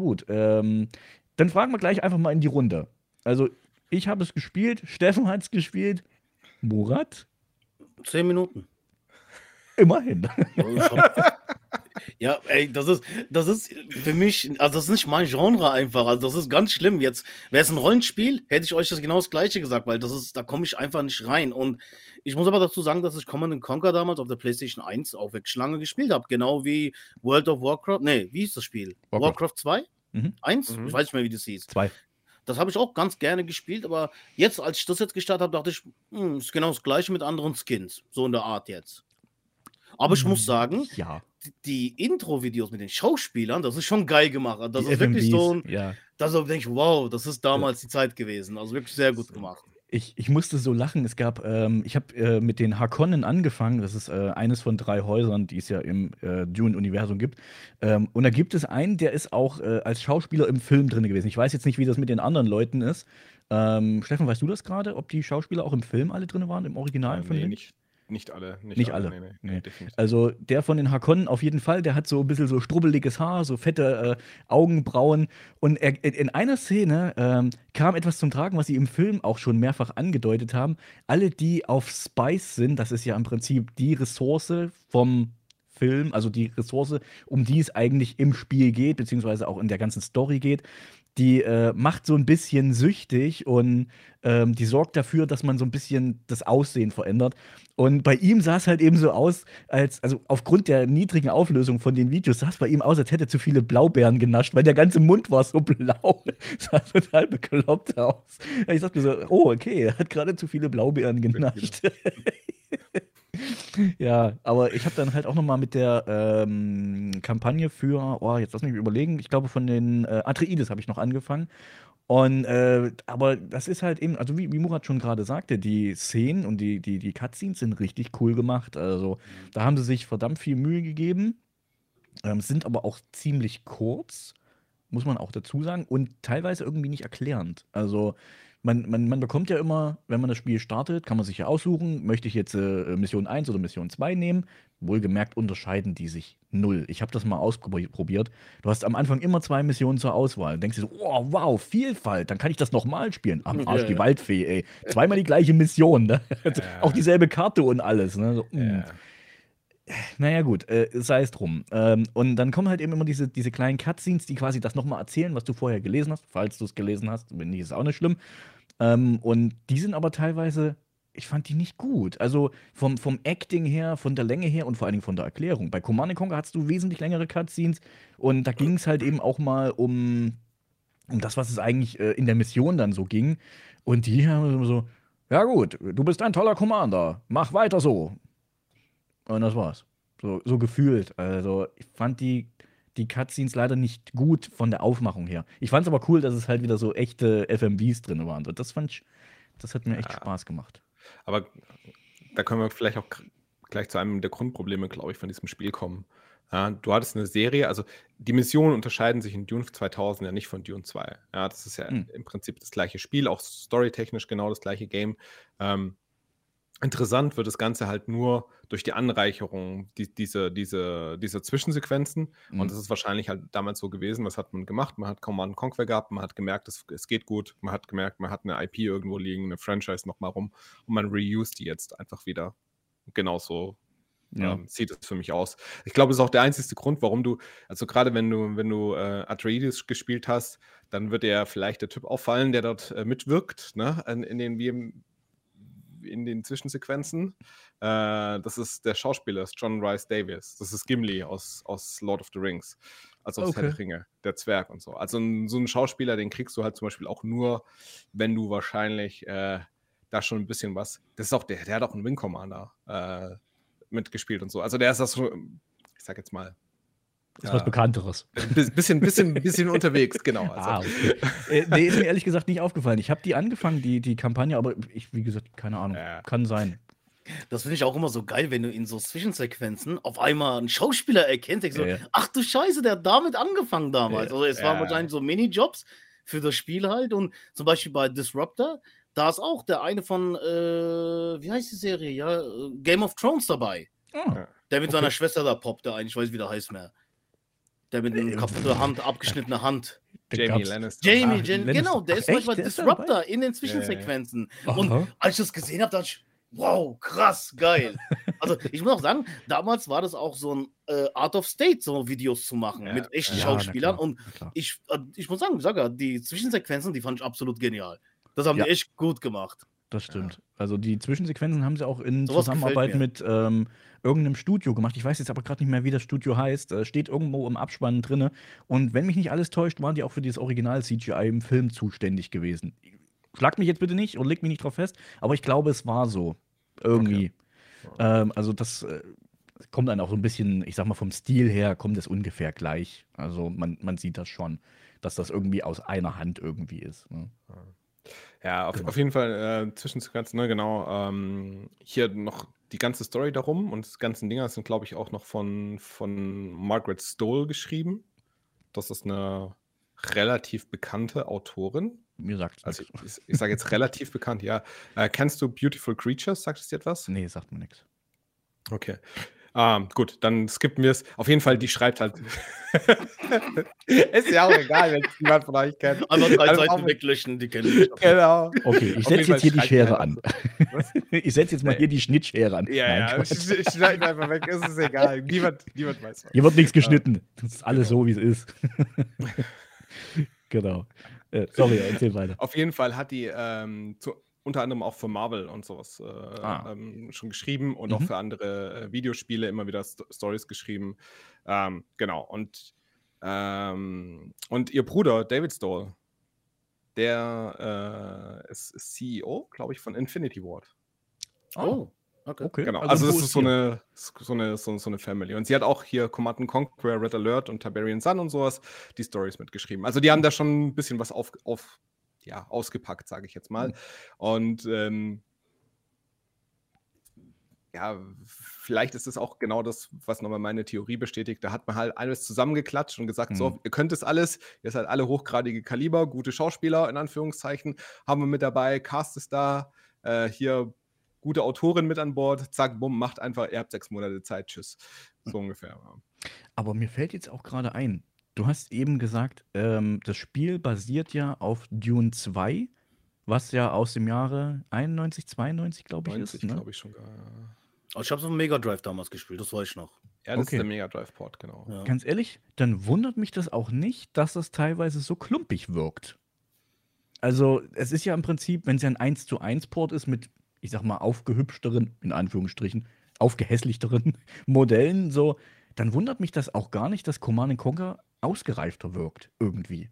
Gut, ähm, dann fragen wir gleich einfach mal in die Runde. Also, ich habe es gespielt, [laughs] Steffen hat es gespielt, Murat, Zehn Minuten. immerhin. [laughs] Ja, ey, das ist, das ist für mich, also das ist nicht mein Genre einfach. Also das ist ganz schlimm. Jetzt wäre es ein Rollenspiel, hätte ich euch das genau das gleiche gesagt, weil das ist, da komme ich einfach nicht rein. Und ich muss aber dazu sagen, dass ich Command Conquer damals auf der PlayStation 1 auch wirklich lange gespielt habe. Genau wie World of Warcraft. Nee, wie ist das Spiel? Warcraft. Warcraft 2? Mhm. 1? Mhm. Ich weiß nicht mehr, wie das hieß. Zwei. Das habe ich auch ganz gerne gespielt, aber jetzt, als ich das jetzt gestartet habe, dachte ich, hm, ist genau das gleiche mit anderen Skins. So in der Art jetzt. Aber ich muss sagen, Ja. die Intro-Videos mit den Schauspielern, das ist schon geil gemacht. Das die ist wirklich so ein, FMVs, Ja. da so denke ich, wow, das ist damals die Zeit gewesen. Also wirklich sehr gut gemacht. Ich, ich musste so lachen. Es gab, ähm, ich habe äh, mit den Harkonnen angefangen. Das ist äh, eines von drei Häusern, die es ja im äh, Dune-Universum gibt. Ähm, und da gibt es einen, der ist auch äh, als Schauspieler im Film drin gewesen. Ich weiß jetzt nicht, wie das mit den anderen Leuten ist. Ähm, Steffen, weißt du das gerade, ob die Schauspieler auch im Film alle drin waren, im Original? von nee, nicht, nicht alle. Nicht alle. Nee, nee, Nee. nee. Also der von den Harkonnen auf jeden Fall, der hat so ein bisschen so strubbeliges Haar, so fette äh, Augenbrauen. Und er, in- in einer Szene ähm, kam etwas zum Tragen, was sie im Film auch schon mehrfach angedeutet haben. Alle, die auf Spice sind, das ist ja im Prinzip die Ressource vom Film, also die Ressource, um die es eigentlich im Spiel geht, beziehungsweise auch in der ganzen Story geht, die äh, macht so ein bisschen süchtig und ähm, die sorgt dafür, dass man so ein bisschen das Aussehen verändert. Und bei ihm sah es halt eben so aus, als, also aufgrund der niedrigen Auflösung von den Videos, sah es bei ihm aus, als hätte er zu viele Blaubeeren genascht, weil der ganze Mund war so blau. [laughs] sah total bekloppt aus. Ich dachte mir so, oh, okay, er hat gerade zu viele Blaubeeren genascht. [laughs] ja, aber ich habe dann halt auch noch mal mit der ähm, Kampagne für, oh, jetzt lass mich überlegen, ich glaube von den äh, Atreides habe ich noch angefangen. Und äh, aber das ist halt eben, also wie, wie Murat schon gerade sagte, die Szenen und die, die, die Cutscenes sind richtig cool gemacht. Also da haben sie sich verdammt viel Mühe gegeben, ähm, sind aber auch ziemlich kurz, muss man auch dazu sagen, und teilweise irgendwie nicht erklärend. Also man, man, man bekommt ja immer, wenn man das Spiel startet, kann man sich ja aussuchen, möchte ich jetzt äh, Mission 1 oder Mission 2 nehmen. Wohlgemerkt unterscheiden die sich null. Ich habe das mal ausprobiert. Du hast am Anfang immer zwei Missionen zur Auswahl. Denkst du so, oh, wow, Vielfalt, dann kann ich das nochmal spielen. Am Arsch, die Ja. Waldfee, ey. Zweimal die gleiche Mission, ne? Ja. [laughs] Auch dieselbe Karte und alles, ne? So, mm. Ja. Naja, gut, äh, sei es drum. Ähm, und dann kommen halt eben immer diese, diese kleinen Cutscenes, die quasi das nochmal erzählen, was du vorher gelesen hast, falls du es gelesen hast. Wenn nicht, ist auch nicht schlimm. Ähm, und die sind aber teilweise, ich fand die nicht gut. Also vom, vom Acting her, von der Länge her und vor allen Dingen von der Erklärung. Bei Command Conquer hattest du wesentlich längere Cutscenes und da ging es halt eben auch mal um, um das, was es eigentlich äh, in der Mission dann so ging. Und die haben so, ja gut, du bist ein toller Commander, mach weiter so. Und das war's. So, so gefühlt. Also, ich fand die, die Cutscenes leider nicht gut von der Aufmachung her. Ich fand es aber cool, dass es halt wieder so echte FMVs drin waren. Und das fand ich, das hat mir echt Ja. Spaß gemacht. Aber da können wir vielleicht auch gleich zu einem der Grundprobleme, glaube ich, von diesem Spiel kommen. Ja, du hattest eine Serie, also die Missionen unterscheiden sich in Dune 2000 ja nicht von Dune 2. Ja, das ist ja Hm. im Prinzip das gleiche Spiel, auch storytechnisch genau das gleiche Game. Ähm, interessant wird das Ganze halt nur durch die Anreicherung die, diese, diese, dieser Zwischensequenzen. Mhm. Und das ist wahrscheinlich halt damals so gewesen. Was hat man gemacht? Man hat Command Conquer gehabt, man hat gemerkt, es, es geht gut, man hat gemerkt, man hat eine IP irgendwo liegen, eine Franchise nochmal rum und man reused die jetzt einfach wieder. Genauso Ja. ähm, sieht es für mich aus. Ich glaube, das ist auch der einzige Grund, warum du, also gerade wenn du, wenn du äh, Atreides gespielt hast, dann wird dir vielleicht der Typ auffallen, der dort äh, mitwirkt, ne, in, in den in den Zwischensequenzen. Äh, das ist der Schauspieler, ist John Rice Davis. Das ist Gimli aus, aus Lord of the Rings. Also aus Okay. Herr der Ringe, der Zwerg und so. Also so einen Schauspieler, den kriegst du halt zum Beispiel auch nur, wenn du wahrscheinlich äh, da schon ein bisschen was. Das ist auch der, der hat auch einen Wing Commander äh, mitgespielt und so. Also der ist das so, ich sag jetzt mal, Ist ja, was Bekannteres. ein bisschen, bisschen, bisschen unterwegs, genau. [laughs] Also, Ah, okay. äh, nee, ist mir ehrlich gesagt nicht aufgefallen. Ich habe die angefangen, die, die Kampagne, aber ich, wie gesagt, keine Ahnung. Ja. Kann sein. Das finde ich auch immer so geil, wenn du in so Zwischensequenzen auf einmal einen Schauspieler erkennst. Ja, ja. Ach du Scheiße, der hat damit angefangen damals. Ja. Also es Ja. waren wahrscheinlich so Minijobs für das Spiel halt. Und zum Beispiel bei Disruptor, da ist auch der eine von, äh, wie heißt die Serie? Ja, äh, Game of Thrones dabei. Ah, Der mit Okay. seiner Schwester da poppt, der eigentlich, ich weiß, wie der heißt mehr. Der mit einer kaputte Hand, abgeschnittene Hand. Jamie Lannister. Jamie, Ah, Jen, Lannister. genau, der Ach, ist echt? manchmal Der ist da Disruptor in den Zwischensequenzen. Und Aha. als ich das gesehen habe, dachte ich, wow, krass, geil. [laughs] Also ich muss auch sagen, damals war das auch so ein äh, Art of State, so Videos zu machen Ja, mit echten ja, Schauspielern. Und ich, äh, ich muss sagen, sag ja, die Zwischensequenzen, die fand ich absolut genial. Das haben Ja. die echt gut gemacht. Das stimmt. Also die Zwischensequenzen haben sie auch in Sowas Zusammenarbeit mit ähm, irgendeinem Studio gemacht. Ich weiß jetzt aber gerade nicht mehr, wie das Studio heißt. Äh, steht irgendwo im Abspann drinne. Und wenn mich nicht alles täuscht, waren die auch für dieses Original CGI im Film zuständig gewesen. Schlag mich jetzt bitte nicht und leg mich nicht drauf fest, aber ich glaube, es war so. Irgendwie. Ähm, also das äh, kommt dann auch so ein bisschen, ich sag mal, vom Stil her kommt es ungefähr gleich. Also man, man sieht das schon, dass das irgendwie aus einer Hand irgendwie ist. Ne? Ja, auf, Genau. auf jeden Fall äh, Zwischensequenzen, ne, genau. Ähm, hier noch die ganze Story darum und die ganzen Dinger sind, glaube ich, auch noch von, von Margaret Stoll geschrieben. Das ist eine relativ bekannte Autorin. Mir sagt Also nichts. ich, ich sage jetzt [laughs] relativ bekannt, ja. Äh, kennst du Beautiful Creatures? Sagt es dir etwas? Nee, sagt mir nichts. Okay. Ähm, gut, dann skippen wir es. Auf jeden Fall, die schreibt halt. [laughs] ist ja auch egal, wenn es niemand von euch kennt. Einfach drei Also Seiten weglöschen, die kennen mich. Genau. Okay, ich setze jetzt hier die Schere er an. Was? [laughs] Ich setze jetzt mal Nee. hier die Schnittschere an. Ja, Nein, ja, Quatsch. sch- [laughs] sch- schneid einfach weg, es ist egal. Niemand, niemand weiß was. Hier wird nichts geschnitten. Das ist alles Genau. so, wie es ist. genau. Äh, sorry, erzähl weiter. Auf jeden Fall hat die ähm, zu, unter anderem auch für Marvel und sowas äh, Ah. ähm, schon geschrieben und auch Mhm. für andere äh, Videospiele immer wieder Sto Stories geschrieben. Ähm, genau. Und, ähm, und ihr Bruder, David Stoll, der äh, ist, CEO, glaube ich, von Infinity Ward. Oh, okay. okay. Genau, also, wo das ist so eine, so, eine, so, so eine Family. Und sie hat auch hier Command Conquer, Red Alert und Tiberian Sun und sowas die Stories mitgeschrieben. Also die haben da schon ein bisschen was auf, auf ja, ausgepackt, sage ich jetzt mal. Mhm. Und ähm, ja, vielleicht ist es auch genau das, was nochmal meine Theorie bestätigt. Da hat man halt alles zusammengeklatscht und gesagt, Mhm. so, ihr könnt es alles, ihr seid alle hochgradige Kaliber, gute Schauspieler, in Anführungszeichen, haben wir mit dabei, Cast ist da, äh, hier gute Autorin mit an Bord, zack, bumm, macht einfach, ihr habt sechs Monate Zeit, tschüss. So ungefähr. Ja. Aber mir fällt jetzt auch gerade ein, du hast eben gesagt, ähm, das Spiel basiert ja auf Dune 2, was ja aus dem Jahre 91, 92, glaube ich, 90, ist. Ne? glaube ich schon. gar- Aber ich habe es auf dem Mega Drive damals gespielt, das weiß ich noch. Ja, das Okay. ist der Mega Drive Port, genau. Ja. Ganz ehrlich, dann wundert mich das auch nicht, dass das teilweise so klumpig wirkt. Also, es ist ja im Prinzip, wenn es ja ein 1 zu 1 Port ist mit, ich sag mal, aufgehübschteren, in Anführungsstrichen, aufgehässlichteren [laughs] Modellen, so, dann wundert mich das auch gar nicht, dass Command Conquer ausgereifter wirkt, irgendwie.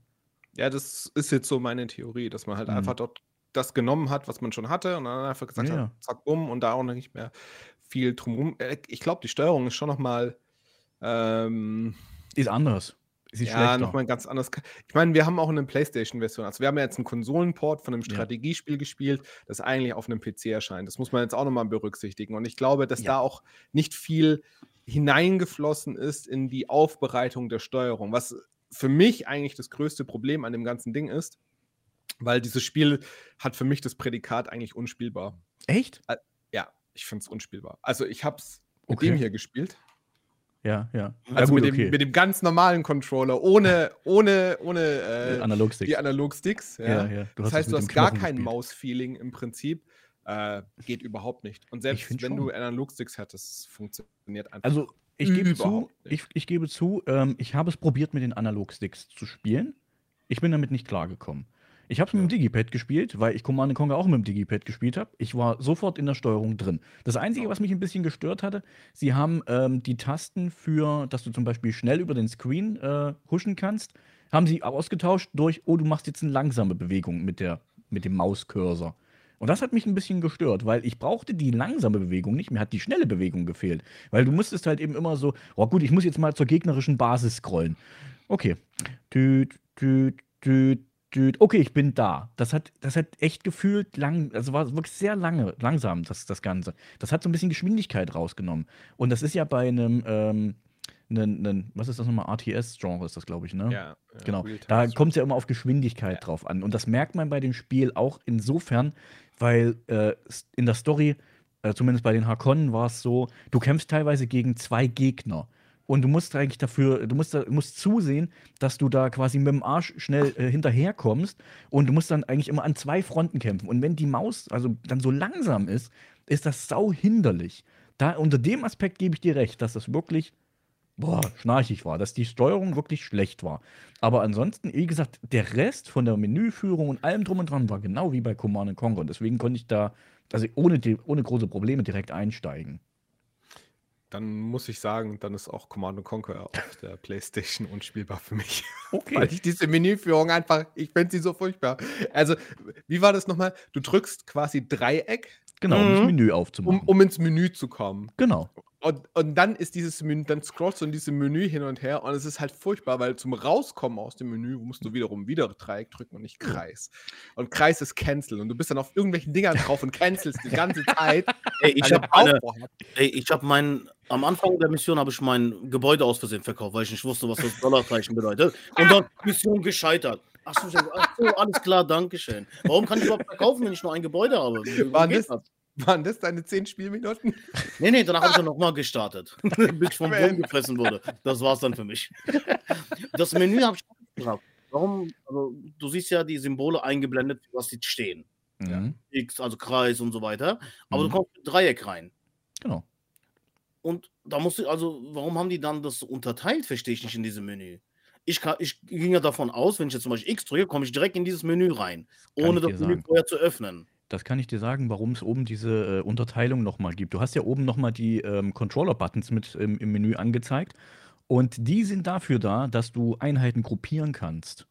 Ja, das ist jetzt so meine Theorie, dass man halt Mhm. einfach dort das genommen hat, was man schon hatte und dann einfach gesagt Ja, hat, zack, bumm und da auch noch nicht mehr viel drumherum. Äh, Ich glaube, die Steuerung ist schon nochmal ähm, Ist anders. Ist ja, schlechter. nochmal ganz anders. Ich meine, wir haben auch eine Playstation-Version. Also wir haben ja jetzt einen Konsolenport von einem Ja. Strategiespiel gespielt, das eigentlich auf einem PC erscheint. Das muss man jetzt auch nochmal berücksichtigen. Und ich glaube, dass Ja. da auch nicht viel hineingeflossen ist in die Aufbereitung der Steuerung, was für mich eigentlich das größte Problem an dem ganzen Ding ist, weil dieses Spiel hat für mich das Prädikat eigentlich unspielbar. Echt? Ja, ich finde es unspielbar. Also ich habe es mit Okay. dem hier gespielt. Ja, ja. Also ja, gut, mit, dem, okay. mit dem ganz normalen Controller, ohne, [laughs] ohne, ohne Äh, Analogstick. die Analog-Sticks. Ja. ja, das heißt, du hast gar kein. Maus-Feeling im Prinzip. Äh, geht überhaupt nicht. Und selbst wenn schon. du Analog-Sticks hättest, es funktioniert einfach. Also, ich gebe zu, ich, ich gebe zu, ähm, ich habe es probiert, mit den Analog-Sticks zu spielen. Ich bin damit nicht klargekommen. Ich habe es mit dem Digipad gespielt, weil ich Command Conquer auch mit dem Digipad gespielt habe. Ich war sofort in der Steuerung drin. Das Einzige, was mich ein bisschen gestört hatte, sie haben ähm, die Tasten für, dass du zum Beispiel schnell über den Screen äh, huschen kannst, haben sie ausgetauscht durch, oh, du machst jetzt eine langsame Bewegung mit, der, mit dem Mauscursor. Und das hat mich ein bisschen gestört, weil ich brauchte die langsame Bewegung nicht, mir hat die schnelle Bewegung gefehlt. Weil du musstest halt eben immer so, oh gut, ich muss jetzt mal zur gegnerischen Basis scrollen. Okay. Tüt, tüt, tüt, tüt. Okay, ich bin da. Das hat, das hat echt gefühlt lang, also war wirklich sehr lange, langsam, das, das Ganze. Das hat so ein bisschen Geschwindigkeit rausgenommen. Und das ist ja bei einem, ähm, nen, nen, was ist das nochmal? RTS-Genre ist das, glaube ich, ne? ja, Genau, da kommt es ja immer auf Geschwindigkeit Ja. drauf an. Und das merkt man bei dem Spiel auch insofern, weil äh, in der Story, äh, zumindest bei den Harkonnen, war es so, du kämpfst teilweise gegen zwei Gegner. Und du musst eigentlich dafür, du musst, musst zusehen, dass du da quasi mit dem Arsch schnell äh, hinterherkommst. Und du musst dann eigentlich immer an zwei Fronten kämpfen. Und wenn die Maus also dann so langsam ist, ist das sau hinderlich. Da unter dem Aspekt gebe ich dir recht, dass das wirklich boah, schnarchig war, dass die Steuerung wirklich schlecht war. Aber ansonsten, wie gesagt, der Rest von der Menüführung und allem drum und dran war genau wie bei Command Conquer. Und deswegen konnte ich da, also ohne, die, ohne große Probleme direkt einsteigen. Dann muss ich sagen, dann ist auch Command Conquer auf der Playstation unspielbar für mich. [laughs] Okay. Weil ich diese Menüführung einfach, ich finde sie so furchtbar. Also, wie war das nochmal? Du drückst quasi Dreieck, Genau, um das Mhm. Menü um, aufzumachen. um ins Menü zu kommen. genau. Und, und dann ist dieses Menü, dann scrollst du in diesem Menü hin und her und es ist halt furchtbar, weil zum Rauskommen aus dem Menü musst du wiederum wieder Dreieck drücken und nicht Kreis. Und Kreis ist Cancel und du bist dann auf irgendwelchen Dingern drauf und cancelst die ganze Zeit. [laughs] Ey, ich habe der meine, Aufbau hat. ey, ich habe mein, am Anfang der Mission habe ich mein Gebäude aus Versehen verkauft, weil ich nicht wusste, was das Dollarzeichen bedeutet. Und dann [laughs] Mission gescheitert. Ach so, ach so, alles klar, danke schön. Warum kann ich überhaupt verkaufen, wenn ich nur ein Gebäude habe? Wie, geht das- Waren das deine zehn Spielminuten? [laughs] Nee, nee, danach habe ich dann nochmal gestartet, [laughs] bis ich vom. Wurm gefressen wurde. Das war's dann für mich. [laughs] Das Menü habe ich gehabt. Warum? Also, du siehst ja die Symbole eingeblendet, was sie stehen. Ja. Mhm. X, also Kreis und so weiter. Aber Mhm. du kommst mit Dreieck rein. Genau. Und da musst du, also, warum haben die dann das so unterteilt, verstehe ich nicht in diesem Menü. Ich, kann, ich ging ja davon aus, wenn ich jetzt zum Beispiel X drücke, komme ich direkt in dieses Menü rein, Kann ohne das Menü sagen. vorher zu öffnen. Das kann ich dir sagen, warum es oben diese äh, Unterteilung nochmal gibt. Du hast ja oben nochmal die ähm, Controller-Buttons mit ähm, im Menü angezeigt. Und die sind dafür da, dass du Einheiten gruppieren kannst.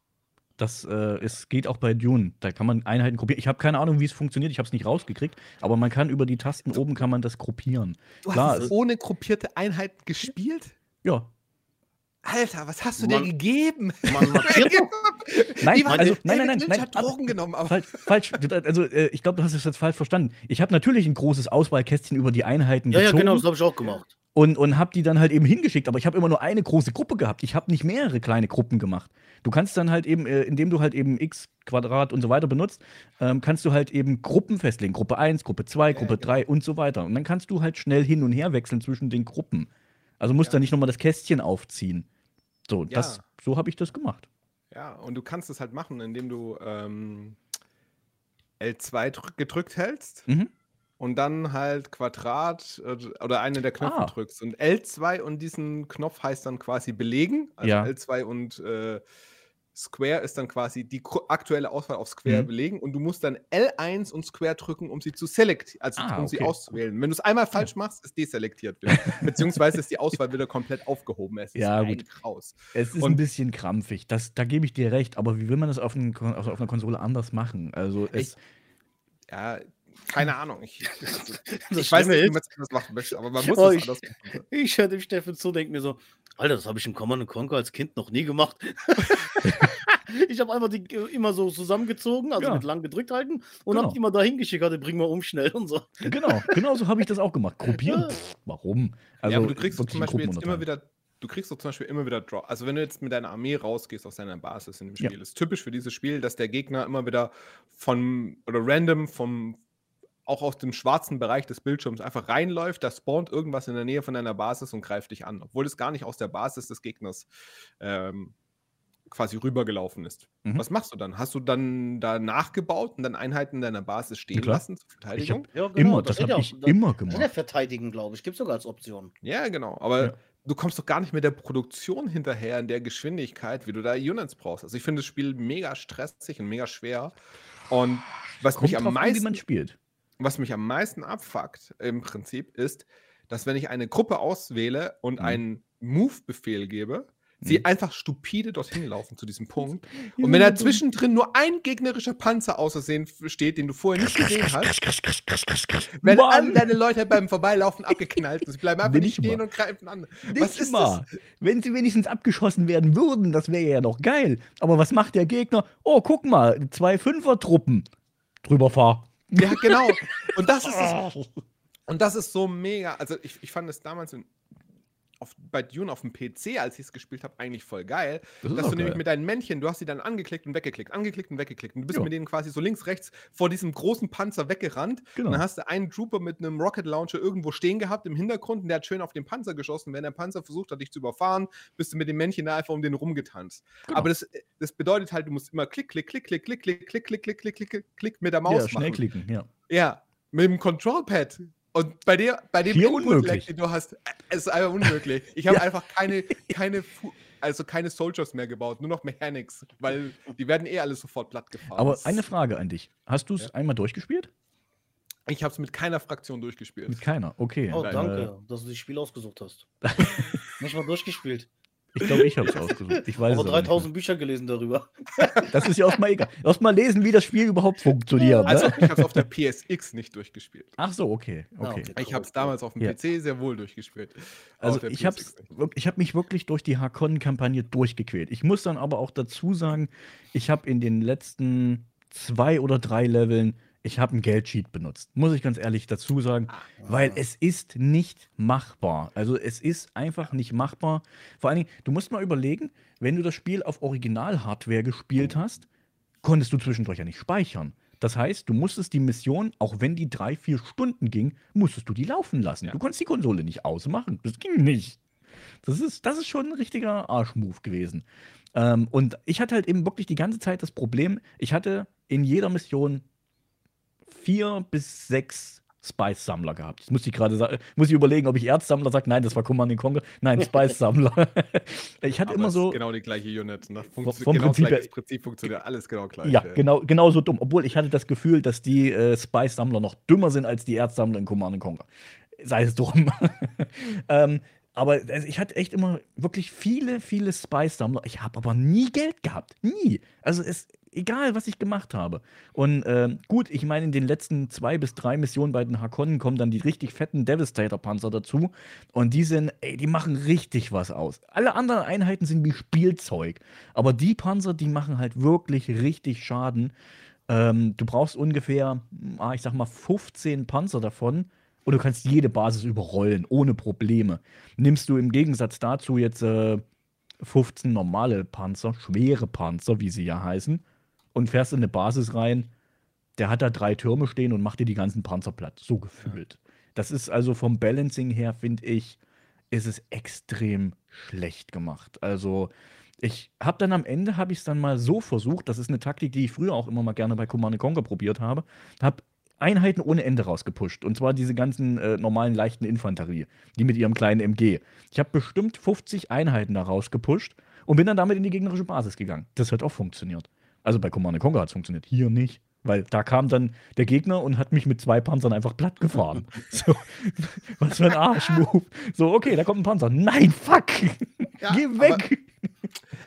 Das äh, es geht auch bei Dune. Da kann man Einheiten gruppieren. Ich habe keine Ahnung, wie es funktioniert. Ich habe es nicht rausgekriegt. Aber man kann über die Tasten oben kann man das gruppieren. Du Klar, hast es- ohne gruppierte Einheiten gespielt? Ja. Alter, was hast du Man- dir gegeben? Man [laughs] Nein, also, nein, nein, nein, Lynch nein. hat ab- Drogen genommen, aber Falsch, falsch. Also, äh, ich glaube, du hast es jetzt falsch verstanden. Ich habe natürlich ein großes Auswahlkästchen über die Einheiten ja, ja, gezogen. genau, das habe ich auch gemacht. und, und habe die dann halt eben hingeschickt. Aber ich habe immer nur eine große Gruppe gehabt. Ich habe nicht mehrere kleine Gruppen gemacht. Du kannst dann halt eben, äh, indem du halt eben x Quadrat und so weiter benutzt, ähm, kannst du halt eben Gruppen festlegen. Gruppe 1, Gruppe 2, Ja, Gruppe genau. 3 und so weiter. Und dann kannst du halt schnell hin und her wechseln zwischen den Gruppen. Also musst Ja. dann nicht nochmal das Kästchen aufziehen. So, das, Ja. so habe ich das gemacht. Ja, und du kannst es halt machen, indem du ähm, L2 drück, gedrückt hältst Mhm. und dann halt Quadrat äh, oder eine der Knöpfe Ah. drückst. Und L2 und diesen Knopf heißt dann quasi belegen. Also Ja. L2 und äh, Square ist dann quasi die aktuelle Auswahl auf Square Mhm. belegen und du musst dann L1 und Square drücken, um sie zu selektieren, also Ah, um sie okay. auszuwählen. Wenn du es einmal falsch machst, ist deselektiert wieder. [laughs] Beziehungsweise ist die Auswahl wieder komplett aufgehoben. Es ist Ja, ein. Kraus. Es ist Und- ein bisschen krampfig. Das, da gebe ich dir recht. Aber wie will man das auf, also auf einer Konsole anders machen? Also, es, Ja, keine Ahnung. Ich, [laughs] ich, Das ich weiß nicht, wie man es anders machen möchte, aber man muss Oh, es ich- anders machen. Ich höre dem Steffen zu, denke mir so, Alter, das habe ich in Command Conquer als Kind noch nie gemacht. [laughs] ich habe einfach die äh, immer so zusammengezogen, also Ja. mit lang gedrückt halten und Genau. habe die immer dahin geschickt, hatte, bring mal um schnell und so. genau, genau so habe ich das auch gemacht. Gruppieren? Ja. [laughs] Pff, warum? Also, ja, aber du kriegst zum Beispiel jetzt immer wieder, du kriegst doch zum Beispiel immer wieder Draw. Also wenn du jetzt mit deiner Armee rausgehst aus deiner Basis in dem Ja. Spiel, ist typisch für dieses Spiel, dass der Gegner immer wieder von oder random vom auch aus dem schwarzen Bereich des Bildschirms einfach reinläuft, da spawnt irgendwas in der Nähe von deiner Basis und greift dich an, obwohl es gar nicht aus der Basis des Gegners ähm, quasi rübergelaufen ist. Mhm. Was machst du dann? Hast du dann da nachgebaut und dann Einheiten in deiner Basis stehen klar. lassen zur Verteidigung? Ja, Immer, das steht habe ja ich auch- das- immer Das ja gemacht. verteidigen, glaube ich. Gibt es sogar als Option. Ja, genau. Aber Ja. du kommst doch gar nicht mit der Produktion hinterher in der Geschwindigkeit, wie du da Units brauchst. Also ich finde das Spiel mega stressig und mega schwer. Und was Kommt mich, drauf am an, wie man meisten, spielt. Was mich am meisten abfuckt im Prinzip ist, dass wenn ich eine Gruppe auswähle und Mhm. einen Move-Befehl gebe, sie Mhm. einfach stupide dorthin laufen zu diesem Punkt. [laughs] Und wenn da zwischendrin nur ein gegnerischer Panzer außersehen steht, den du vorher nicht gesehen hast, werden alle deine Leute beim Vorbeilaufen [laughs] abgeknallt. und Sie bleiben einfach Nicht nicht stehen mal. und greifen an. nicht Was ist mal. das? Wenn sie wenigstens abgeschossen werden würden, das wäre ja noch geil. Aber was macht der Gegner? Oh, guck mal, zwei Fünfer-Truppen. Drüber fahr. Ja, genau. Und das ist, das, [laughs] und das ist so mega. Also, ich, ich fand es damals in, auf, bei Dune auf dem PC, als ich es gespielt habe, eigentlich voll geil. Das dass du nämlich geil. mit deinen Männchen, du hast sie dann angeklickt und weggeklickt, angeklickt und weggeklickt. Und du bist Ja. mit denen quasi so links, rechts vor diesem großen Panzer weggerannt. Genau. Und dann hast du einen Trooper mit einem Rocket Launcher irgendwo stehen gehabt im Hintergrund und der hat schön auf den Panzer geschossen. Wenn der Panzer versucht hat, dich zu überfahren, bist du mit dem Männchen da einfach um den rumgetanzt. Genau. Aber das, das bedeutet halt, du musst immer klick, klick, klick, klick, klick, klick, klick, klick, klick, klick, klick, klick mit der Maus ja, machen. schnell klicken, ja. Ja, mit dem Control-Pad Und bei dir, bei dem Input-Lag, unmöglich. den du hast, es ist einfach unmöglich. Ich habe Ja. einfach keine, [laughs] keine, also keine Soldiers mehr gebaut, nur noch Mechanics, weil die werden eh alle sofort platt gefahren. Aber eine Frage an dich. Hast du es Ja. einmal durchgespielt? Ich habe es mit keiner Fraktion durchgespielt. Mit keiner, okay. Oh, Nein, danke, dass du das Spiel ausgesucht hast. [laughs] Nicht mal durchgespielt. Ich glaube, ich habe es ausgesucht. Ich weiß Aber es aber nicht 3000 Bücher gelesen darüber. Das ist ja erstmal egal. Erstmal lesen, wie das Spiel überhaupt funktioniert. Also Ne? ich habe es auf der PSX nicht durchgespielt. Ach so, okay. Ah, okay. okay. Ich habe es damals auf dem Ja. PC sehr wohl durchgespielt. Also ich habe hab mich wirklich durch die Hakon-Kampagne durchgequält. Ich muss dann aber auch dazu sagen, ich habe in den letzten zwei oder drei Leveln, ich habe einen Geldsheet benutzt. Muss ich ganz ehrlich dazu sagen, weil es ist nicht machbar. Also es ist einfach nicht machbar. Vor allen Dingen, du musst mal überlegen, wenn du das Spiel auf Original-Hardware gespielt hast, konntest du zwischendurch ja nicht speichern. Das heißt, du musstest die Mission, auch wenn die drei, vier Stunden ging, musstest du die laufen lassen. Ja. Du konntest die Konsole nicht ausmachen. Das ging nicht. Das ist, das ist schon ein richtiger Arschmove gewesen. Ähm, und ich hatte halt eben wirklich die ganze Zeit das Problem, ich hatte in jeder Mission vier bis sechs Spice-Sammler gehabt. Jetzt muss ich gerade sagen, muss ich überlegen, ob ich Erzsammler sage. Nein, das war Command Conquer. Nein, [laughs] Spice-Sammler. [laughs] ich hatte Aber immer so. ist genau die gleiche Unit. Ne? Vom Funktio Prinzip genau das her- gleiche Prinzip funktioniert alles genau gleich. Ja, genau, genau so dumm. Obwohl ich hatte das Gefühl, dass die äh, Spice-Sammler noch dümmer sind als die Erzsammler in Command Conquer. Sei es drum. [laughs] ähm, aber also ich hatte echt immer wirklich viele, viele Spice-Sammler. Ich habe aber nie Geld gehabt. Nie. Also es egal, was ich gemacht habe. Und ähm, gut, ich meine, in den letzten zwei bis drei Missionen bei den Hakonnen kommen dann die richtig fetten Devastator-Panzer dazu. Und die sind, ey, die machen richtig was aus. Alle anderen Einheiten sind wie Spielzeug. Aber die Panzer, die machen halt wirklich richtig Schaden. Ähm, du brauchst ungefähr, ah, ich sag mal, 15 Panzer davon. Und du kannst jede Basis überrollen, ohne Probleme. Nimmst du im Gegensatz dazu jetzt äh, 15 normale Panzer, schwere Panzer, wie sie ja heißen, und fährst in eine Basis rein, der hat da drei Türme stehen und macht dir die ganzen Panzer platt. So gefühlt. Das ist also vom Balancing her, finde ich, ist es extrem schlecht gemacht. Also, ich habe dann am Ende, habe ich es dann mal so versucht, das ist eine Taktik, die ich früher auch immer mal gerne bei Command Conquer probiert habe, habe Einheiten ohne Ende rausgepusht. Und zwar diese ganzen äh, normalen leichten Infanterie, die mit ihrem kleinen MG. Ich habe bestimmt 50 Einheiten da rausgepusht und bin dann damit in die gegnerische Basis gegangen. Das hat auch funktioniert. Also bei Command Conquer hat es funktioniert, hier nicht. Weil da kam dann der Gegner und hat mich mit zwei Panzern einfach platt gefahren. [laughs] so, was für ein Arschmove. So, okay, da kommt ein Panzer. Nein, fuck! Ja, Geh aber- weg!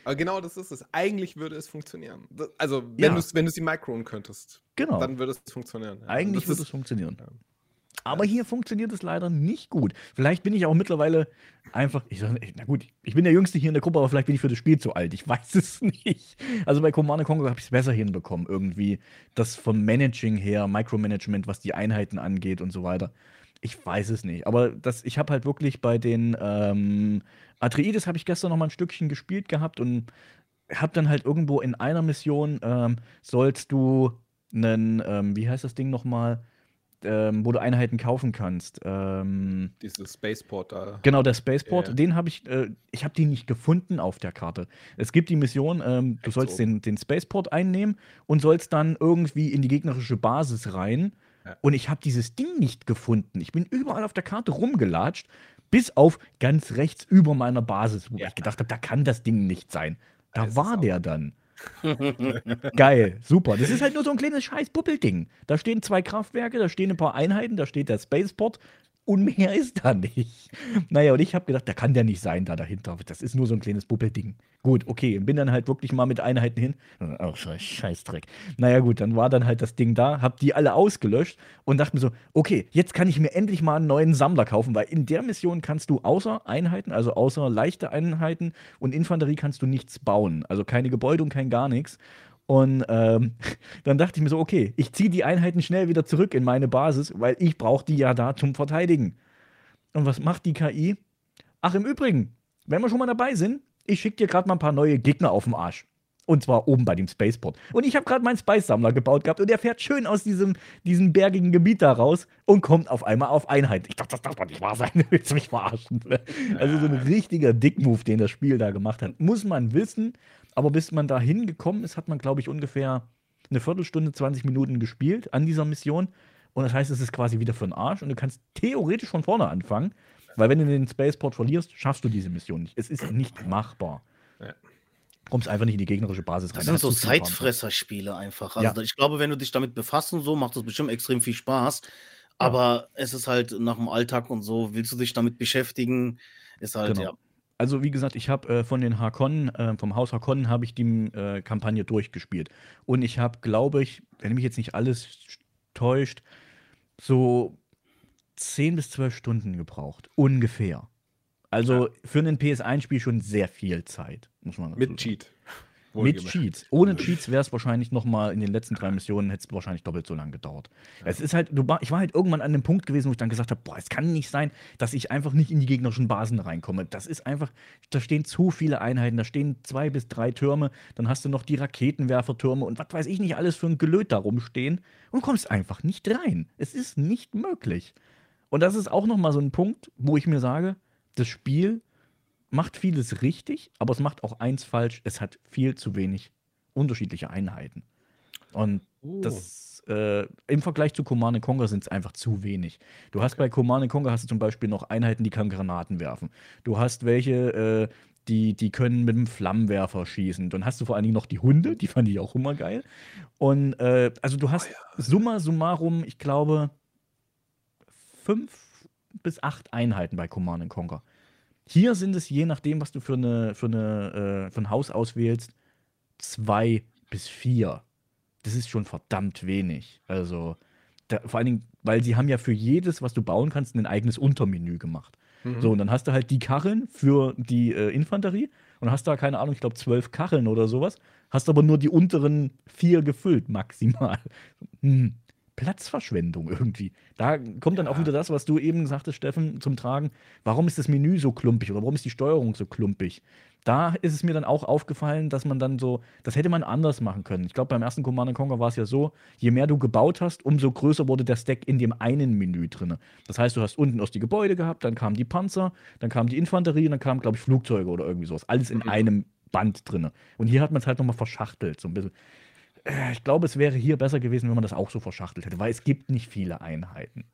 Aber genau das ist es. Eigentlich würde es funktionieren. Das- Also, wenn Ja. du es wenn du's die microen könntest, genau. dann würde es funktionieren. ja. Eigentlich würde es funktionieren. Aber hier funktioniert es leider nicht gut. Vielleicht bin ich auch mittlerweile einfach, ich sag, na gut, ich bin der Jüngste hier in der Gruppe, aber vielleicht bin ich für das Spiel zu alt. Ich weiß [laughs] es nicht. Also bei Command Conquer habe ich es besser hinbekommen, irgendwie. Das vom Managing her, Micromanagement, was die Einheiten angeht und so weiter. Ich weiß es nicht. Aber das, ich habe halt wirklich bei den ähm, Atreides habe ich gestern noch mal ein Stückchen gespielt gehabt und habe dann halt irgendwo in einer Mission ähm, sollst du einen, ähm, wie heißt das Ding nochmal, ähm, wo du Einheiten kaufen kannst. Ähm, Dieses Spaceport da. genau, der Spaceport, Ja. den habe ich, äh, ich habe den nicht gefunden auf der Karte. Es gibt die Mission, ähm, du sollst oben. den, den Spaceport einnehmen und sollst dann irgendwie in die gegnerische Basis rein. Ja. Und ich habe dieses Ding nicht gefunden. Ich bin überall auf der Karte rumgelatscht, bis auf ganz rechts über meiner Basis, wo Ja. ich gedacht habe, da kann das Ding nicht sein. Da Da ist es war der dann. [laughs] Geil, super. Das ist halt nur so ein kleines scheiß Puppelding. Da stehen zwei Kraftwerke, da stehen ein paar Einheiten, da steht der Spaceport und mehr ist da nicht. Naja, und ich habe gedacht, da kann der nicht sein, da dahinter. Das ist nur so ein kleines Puppelding. Gut, okay, bin dann halt wirklich mal mit Einheiten hin. Oh, scheiß Scheißdreck. Naja, gut, dann war dann halt das Ding da, hab die alle ausgelöscht und dachte mir so, okay, jetzt kann ich mir endlich mal einen neuen Sammler kaufen, weil in der Mission kannst du außer Einheiten, also außer leichte Einheiten und Infanterie kannst du nichts bauen. Also keine Gebäude und kein gar nichts. Und ähm, [laughs] dann dachte ich mir so, okay, ich ziehe die Einheiten schnell wieder zurück in meine Basis, weil ich brauche die ja da zum Verteidigen. Und was macht die KI? Ach, im Übrigen, wenn wir schon mal dabei sind, ich schicke dir gerade mal ein paar neue Gegner auf den Arsch. Und zwar oben bei dem Spaceport. Und ich habe gerade meinen Spice-Sammler gebaut gehabt und der fährt schön aus diesem, diesem bergigen Gebiet da raus und kommt auf einmal auf Einheit. Ich dachte, das darf doch nicht wahr sein. [laughs] Willst du mich verarschen? [laughs] Also so ein richtiger Dick-Move, den das Spiel da gemacht hat. Muss man wissen, aber bis man da hingekommen ist, hat man, glaube ich, ungefähr eine Viertelstunde, 20 Minuten gespielt an dieser Mission. Und das heißt, es ist quasi wieder für den Arsch und du kannst theoretisch von vorne anfangen, weil wenn du den Spaceport verlierst, schaffst du diese Mission nicht. Es ist nicht machbar. Ja. Kommst einfach nicht in die gegnerische Basis rein. Das Da sind so. Zeitfresserspiele einfach. Also Ja. ich glaube, wenn du dich damit befasst und so, macht das bestimmt extrem viel Spaß. Aber es ist halt nach dem Alltag und so, willst du dich damit beschäftigen, ist halt, Genau. ja. Also wie gesagt, ich habe äh, von den Harkonnen, äh, vom Haus Harkonnen habe ich die äh, Kampagne durchgespielt. Und ich habe, glaube ich, wenn mich jetzt nicht alles täuscht, so 10 bis 12 Stunden gebraucht. Ungefähr. Also für ein PS1-Spiel schon sehr viel Zeit, muss man Mit sagen. Cheat. Mit. Cheats. Ohne Cheats wäre es wahrscheinlich noch mal in den letzten drei Missionen hätte es wahrscheinlich doppelt so lange gedauert. Es ist halt, du, ich war halt irgendwann an dem Punkt gewesen, wo ich dann gesagt habe, boah, es kann nicht sein, dass ich einfach nicht in die gegnerischen Basen reinkomme. Das ist einfach, da stehen zu viele Einheiten, da stehen zwei bis drei Türme, dann hast du noch die Raketenwerfertürme und was weiß ich nicht alles für ein Gelöt da rumstehen und kommst einfach nicht rein. Es ist nicht möglich. Und das ist auch noch mal so ein Punkt, wo ich mir sage, das Spiel macht vieles richtig, aber es macht auch eins falsch. Es hat viel zu wenig unterschiedliche Einheiten. Und Oh. das äh, im Vergleich zu Command Conquer sind es einfach zu wenig. Du hast bei Command Conquer hast du zum Beispiel noch Einheiten, die können Granaten werfen. Du hast welche, äh, die, die können mit einem Flammenwerfer schießen. Dann hast du vor allen Dingen noch die Hunde, die fand ich auch immer geil. Und äh, also du hast summa summarum, ich glaube, fünf bis acht Einheiten bei Command Conquer. Hier sind es je nachdem, was du für, eine, für, eine, äh, für ein Haus auswählst, zwei bis vier. Das ist schon verdammt wenig. Also, da, vor allen Dingen, weil sie haben ja für jedes, was du bauen kannst, ein eigenes Untermenü gemacht. Mhm. So, und dann hast du halt die Kacheln für die äh, Infanterie und hast da, keine Ahnung, ich glaube, zwölf Kacheln oder sowas, hast aber nur die unteren vier gefüllt, maximal. [laughs] Hm. Platzverschwendung irgendwie. Da kommt dann auch wieder das, was du eben sagtest, Steffen, zum Tragen. Warum ist das Menü so klumpig oder warum ist die Steuerung so klumpig? Da ist es mir dann auch aufgefallen, dass man dann so, das hätte man anders machen können. Ich glaube, beim ersten Command Conquer war es ja so, je mehr du gebaut hast, umso größer wurde der Stack in dem einen Menü drin. Das heißt, du hast unten erst die Gebäude gehabt, dann kamen die Panzer, dann kam die Infanterie und dann kamen, glaube ich, Flugzeuge oder irgendwie sowas. Alles in Mhm. einem Band drin. Und hier hat man es halt nochmal verschachtelt, so ein bisschen. Äh, Ich glaube, es wäre hier besser gewesen, wenn man das auch so verschachtelt hätte, weil es gibt nicht viele Einheiten.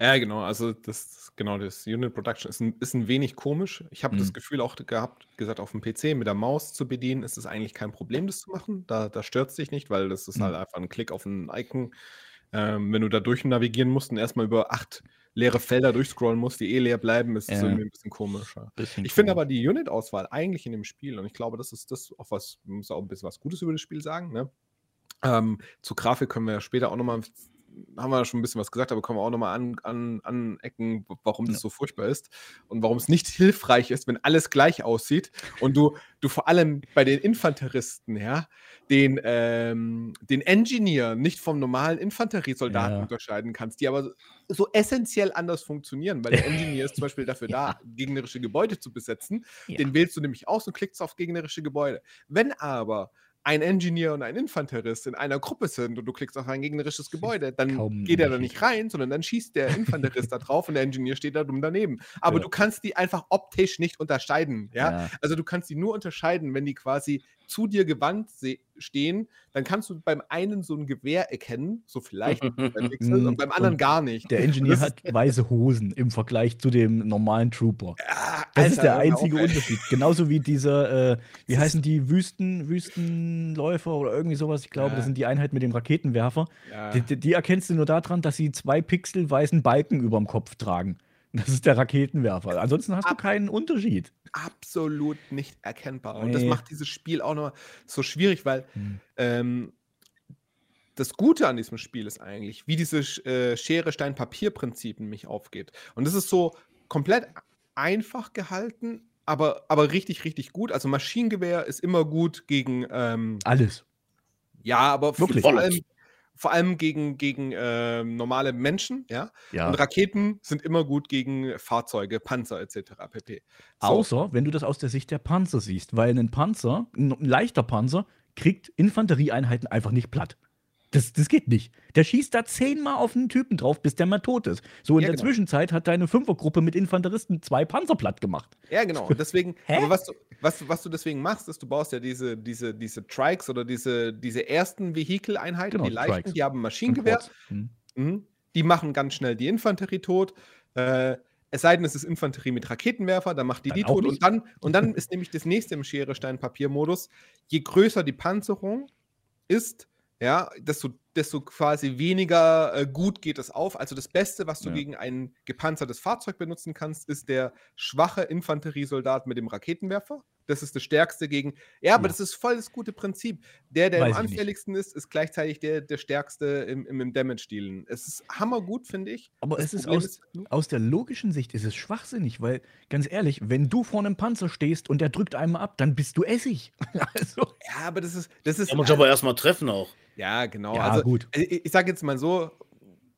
Ja, genau. Also das genau das Unit Production ist ein, ist ein wenig komisch. Ich habe Mhm. das Gefühl auch gehabt, gesagt, auf dem PC mit der Maus zu bedienen, ist es eigentlich kein Problem, das zu machen. Da, da stört es dich nicht, weil das ist Mhm. halt einfach ein Klick auf ein Icon. Ähm, wenn du da durch navigieren musst und erstmal über acht leere Felder durchscrollen musst, die eh leer bleiben, ist Ja. irgendwie ein bisschen komischer. Bisschen Ich finde aber die Unit-Auswahl eigentlich in dem Spiel, und ich glaube, das ist das auch was, man muss auch ein bisschen was Gutes über das Spiel sagen, ne? Ähm, zur Grafik können wir ja später auch nochmal, haben wir schon ein bisschen was gesagt, aber können wir auch nochmal an, an, anecken, warum das Ja. so furchtbar ist und warum es nicht hilfreich ist, wenn alles gleich aussieht und du, du vor allem bei den Infanteristen, ja, den, ähm, den Engineer nicht vom normalen Infanteriesoldaten Ja. unterscheiden kannst, die aber so essentiell anders funktionieren, weil der [laughs] Engineer ist zum Beispiel dafür da, gegnerische Gebäude zu besetzen. Ja. Den wählst du nämlich aus und klickst auf gegnerische Gebäude. Wenn aber ein Engineer und ein Infanterist in einer Gruppe sind und du klickst auf ein gegnerisches Gebäude, dann geht er da nicht rein, sondern dann schießt der Infanterist da drauf und der Engineer steht da dumm daneben. Aber Ja. du kannst die einfach optisch nicht unterscheiden. Ja? Ja. Also du kannst die nur unterscheiden, wenn die quasi zu dir gewandt stehen, dann kannst du beim einen so ein Gewehr erkennen, so vielleicht [laughs] und beim anderen gar nicht. Der Engineer das hat [laughs] weiße Hosen im Vergleich zu dem normalen Trooper. Ah, Das ist der Alter, hör mir einzige ey. Unterschied. Genauso wie dieser, äh, wie heißen die Wüsten, Wüstenläufer oder irgendwie sowas. Ich glaube, Ja. das sind die Einheiten mit dem Raketenwerfer. Ja. Die, die, die erkennst du nur daran, dass sie zwei Pixel weißen Balken über dem Kopf tragen. Das ist der Raketenwerfer. Ansonsten hast du Ab- keinen Unterschied. absolut nicht erkennbar. Und das Nee. macht dieses Spiel auch noch so schwierig, weil Hm. ähm, das Gute an diesem Spiel ist eigentlich, wie dieses äh, Schere, Stein, Papier-Prinzip nämlich aufgeht. Und das ist so komplett einfach gehalten, aber, aber richtig, richtig gut. Also Maschinengewehr ist immer gut gegen, ähm, Alles. ja, aber Wirklich? vor allem, vor allem gegen, gegen ähm, normale Menschen, ja. Ja. Und Raketen sind immer gut gegen Fahrzeuge, Panzer etc. pp. So. Außer, wenn du das aus der Sicht der Panzer siehst, weil ein Panzer, ein leichter Panzer, kriegt Infanterieeinheiten einfach nicht platt. Das, das geht nicht. Der schießt da zehnmal auf einen Typen drauf, bis der mal tot ist. So in Ja, der genau. Zwischenzeit hat deine Fünfergruppe mit Infanteristen zwei Panzer platt gemacht. Ja, genau. Und deswegen, [laughs] aber was du, was, was du deswegen machst, ist, du baust ja diese, diese, diese Trikes oder diese, diese ersten Vehikeleinheiten, Genau, die leichten, Trikes. die haben Maschinengewehr. Und Quads. Hm. Mhm. Die machen ganz schnell die Infanterie tot. Äh, es sei denn, es ist Infanterie mit Raketenwerfer, dann macht die Dann die tot. nicht. Und dann, und dann [laughs] ist nämlich das nächste im Schere-Stein-Papier-Modus. Je größer die Panzerung ist, ja, desto, desto quasi weniger äh, gut geht es auf. Also das Beste, was du Ja. gegen ein gepanzertes Fahrzeug benutzen kannst, ist der schwache Infanteriesoldat mit dem Raketenwerfer. Das ist das Stärkste gegen. Ja, aber Ja. das ist voll das gute Prinzip. Der, der Weiß am anfälligsten ist, ist gleichzeitig der, der Stärkste im, im, im Damage-Dealen. Es ist hammergut, finde ich. Aber Das es ist aus, aus der logischen Sicht ist es schwachsinnig, weil ganz ehrlich, wenn du vor einem Panzer stehst und der drückt einmal ab, dann bist du Essig. [laughs] also, Ja, aber das ist. Das ist Da muss ich aber erstmal treffen auch. ja, genau. ja, also, gut. äh, ich, ich sage jetzt mal so,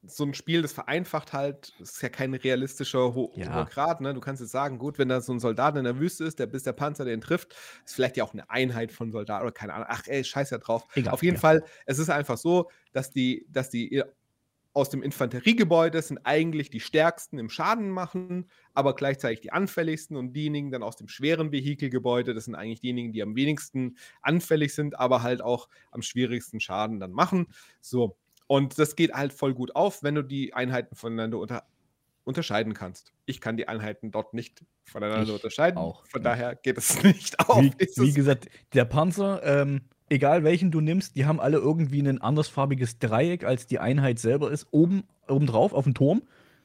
so ein Spiel, das vereinfacht halt, ist ja kein realistischer Ho Ja. hoher Grad, ne? Du kannst jetzt sagen, gut, wenn da so ein Soldat in der Wüste ist, der bis der Panzer den trifft, ist vielleicht ja auch eine Einheit von Soldaten oder keine Ahnung. Ach ey, scheiß ja drauf. Egal, Auf jeden ja. Fall, es ist einfach so, dass die, dass die äh, aus dem Infanteriegebäude sind eigentlich die stärksten im Schaden machen, aber gleichzeitig die anfälligsten und diejenigen dann aus dem schweren Vehikelgebäude, das sind eigentlich diejenigen, die am wenigsten anfällig sind, aber halt auch am schwierigsten Schaden dann machen. So. Und das geht halt voll gut auf, wenn du die Einheiten voneinander unter unterscheiden kannst. Ich kann die Einheiten dort nicht voneinander Ich unterscheiden. auch Von nicht. daher geht es [laughs] nicht auf. Wie, wie gesagt, der Panzer, ähm, egal welchen du nimmst, die haben alle irgendwie ein andersfarbiges Dreieck, als die Einheit selber ist, oben, oben drauf auf dem Turm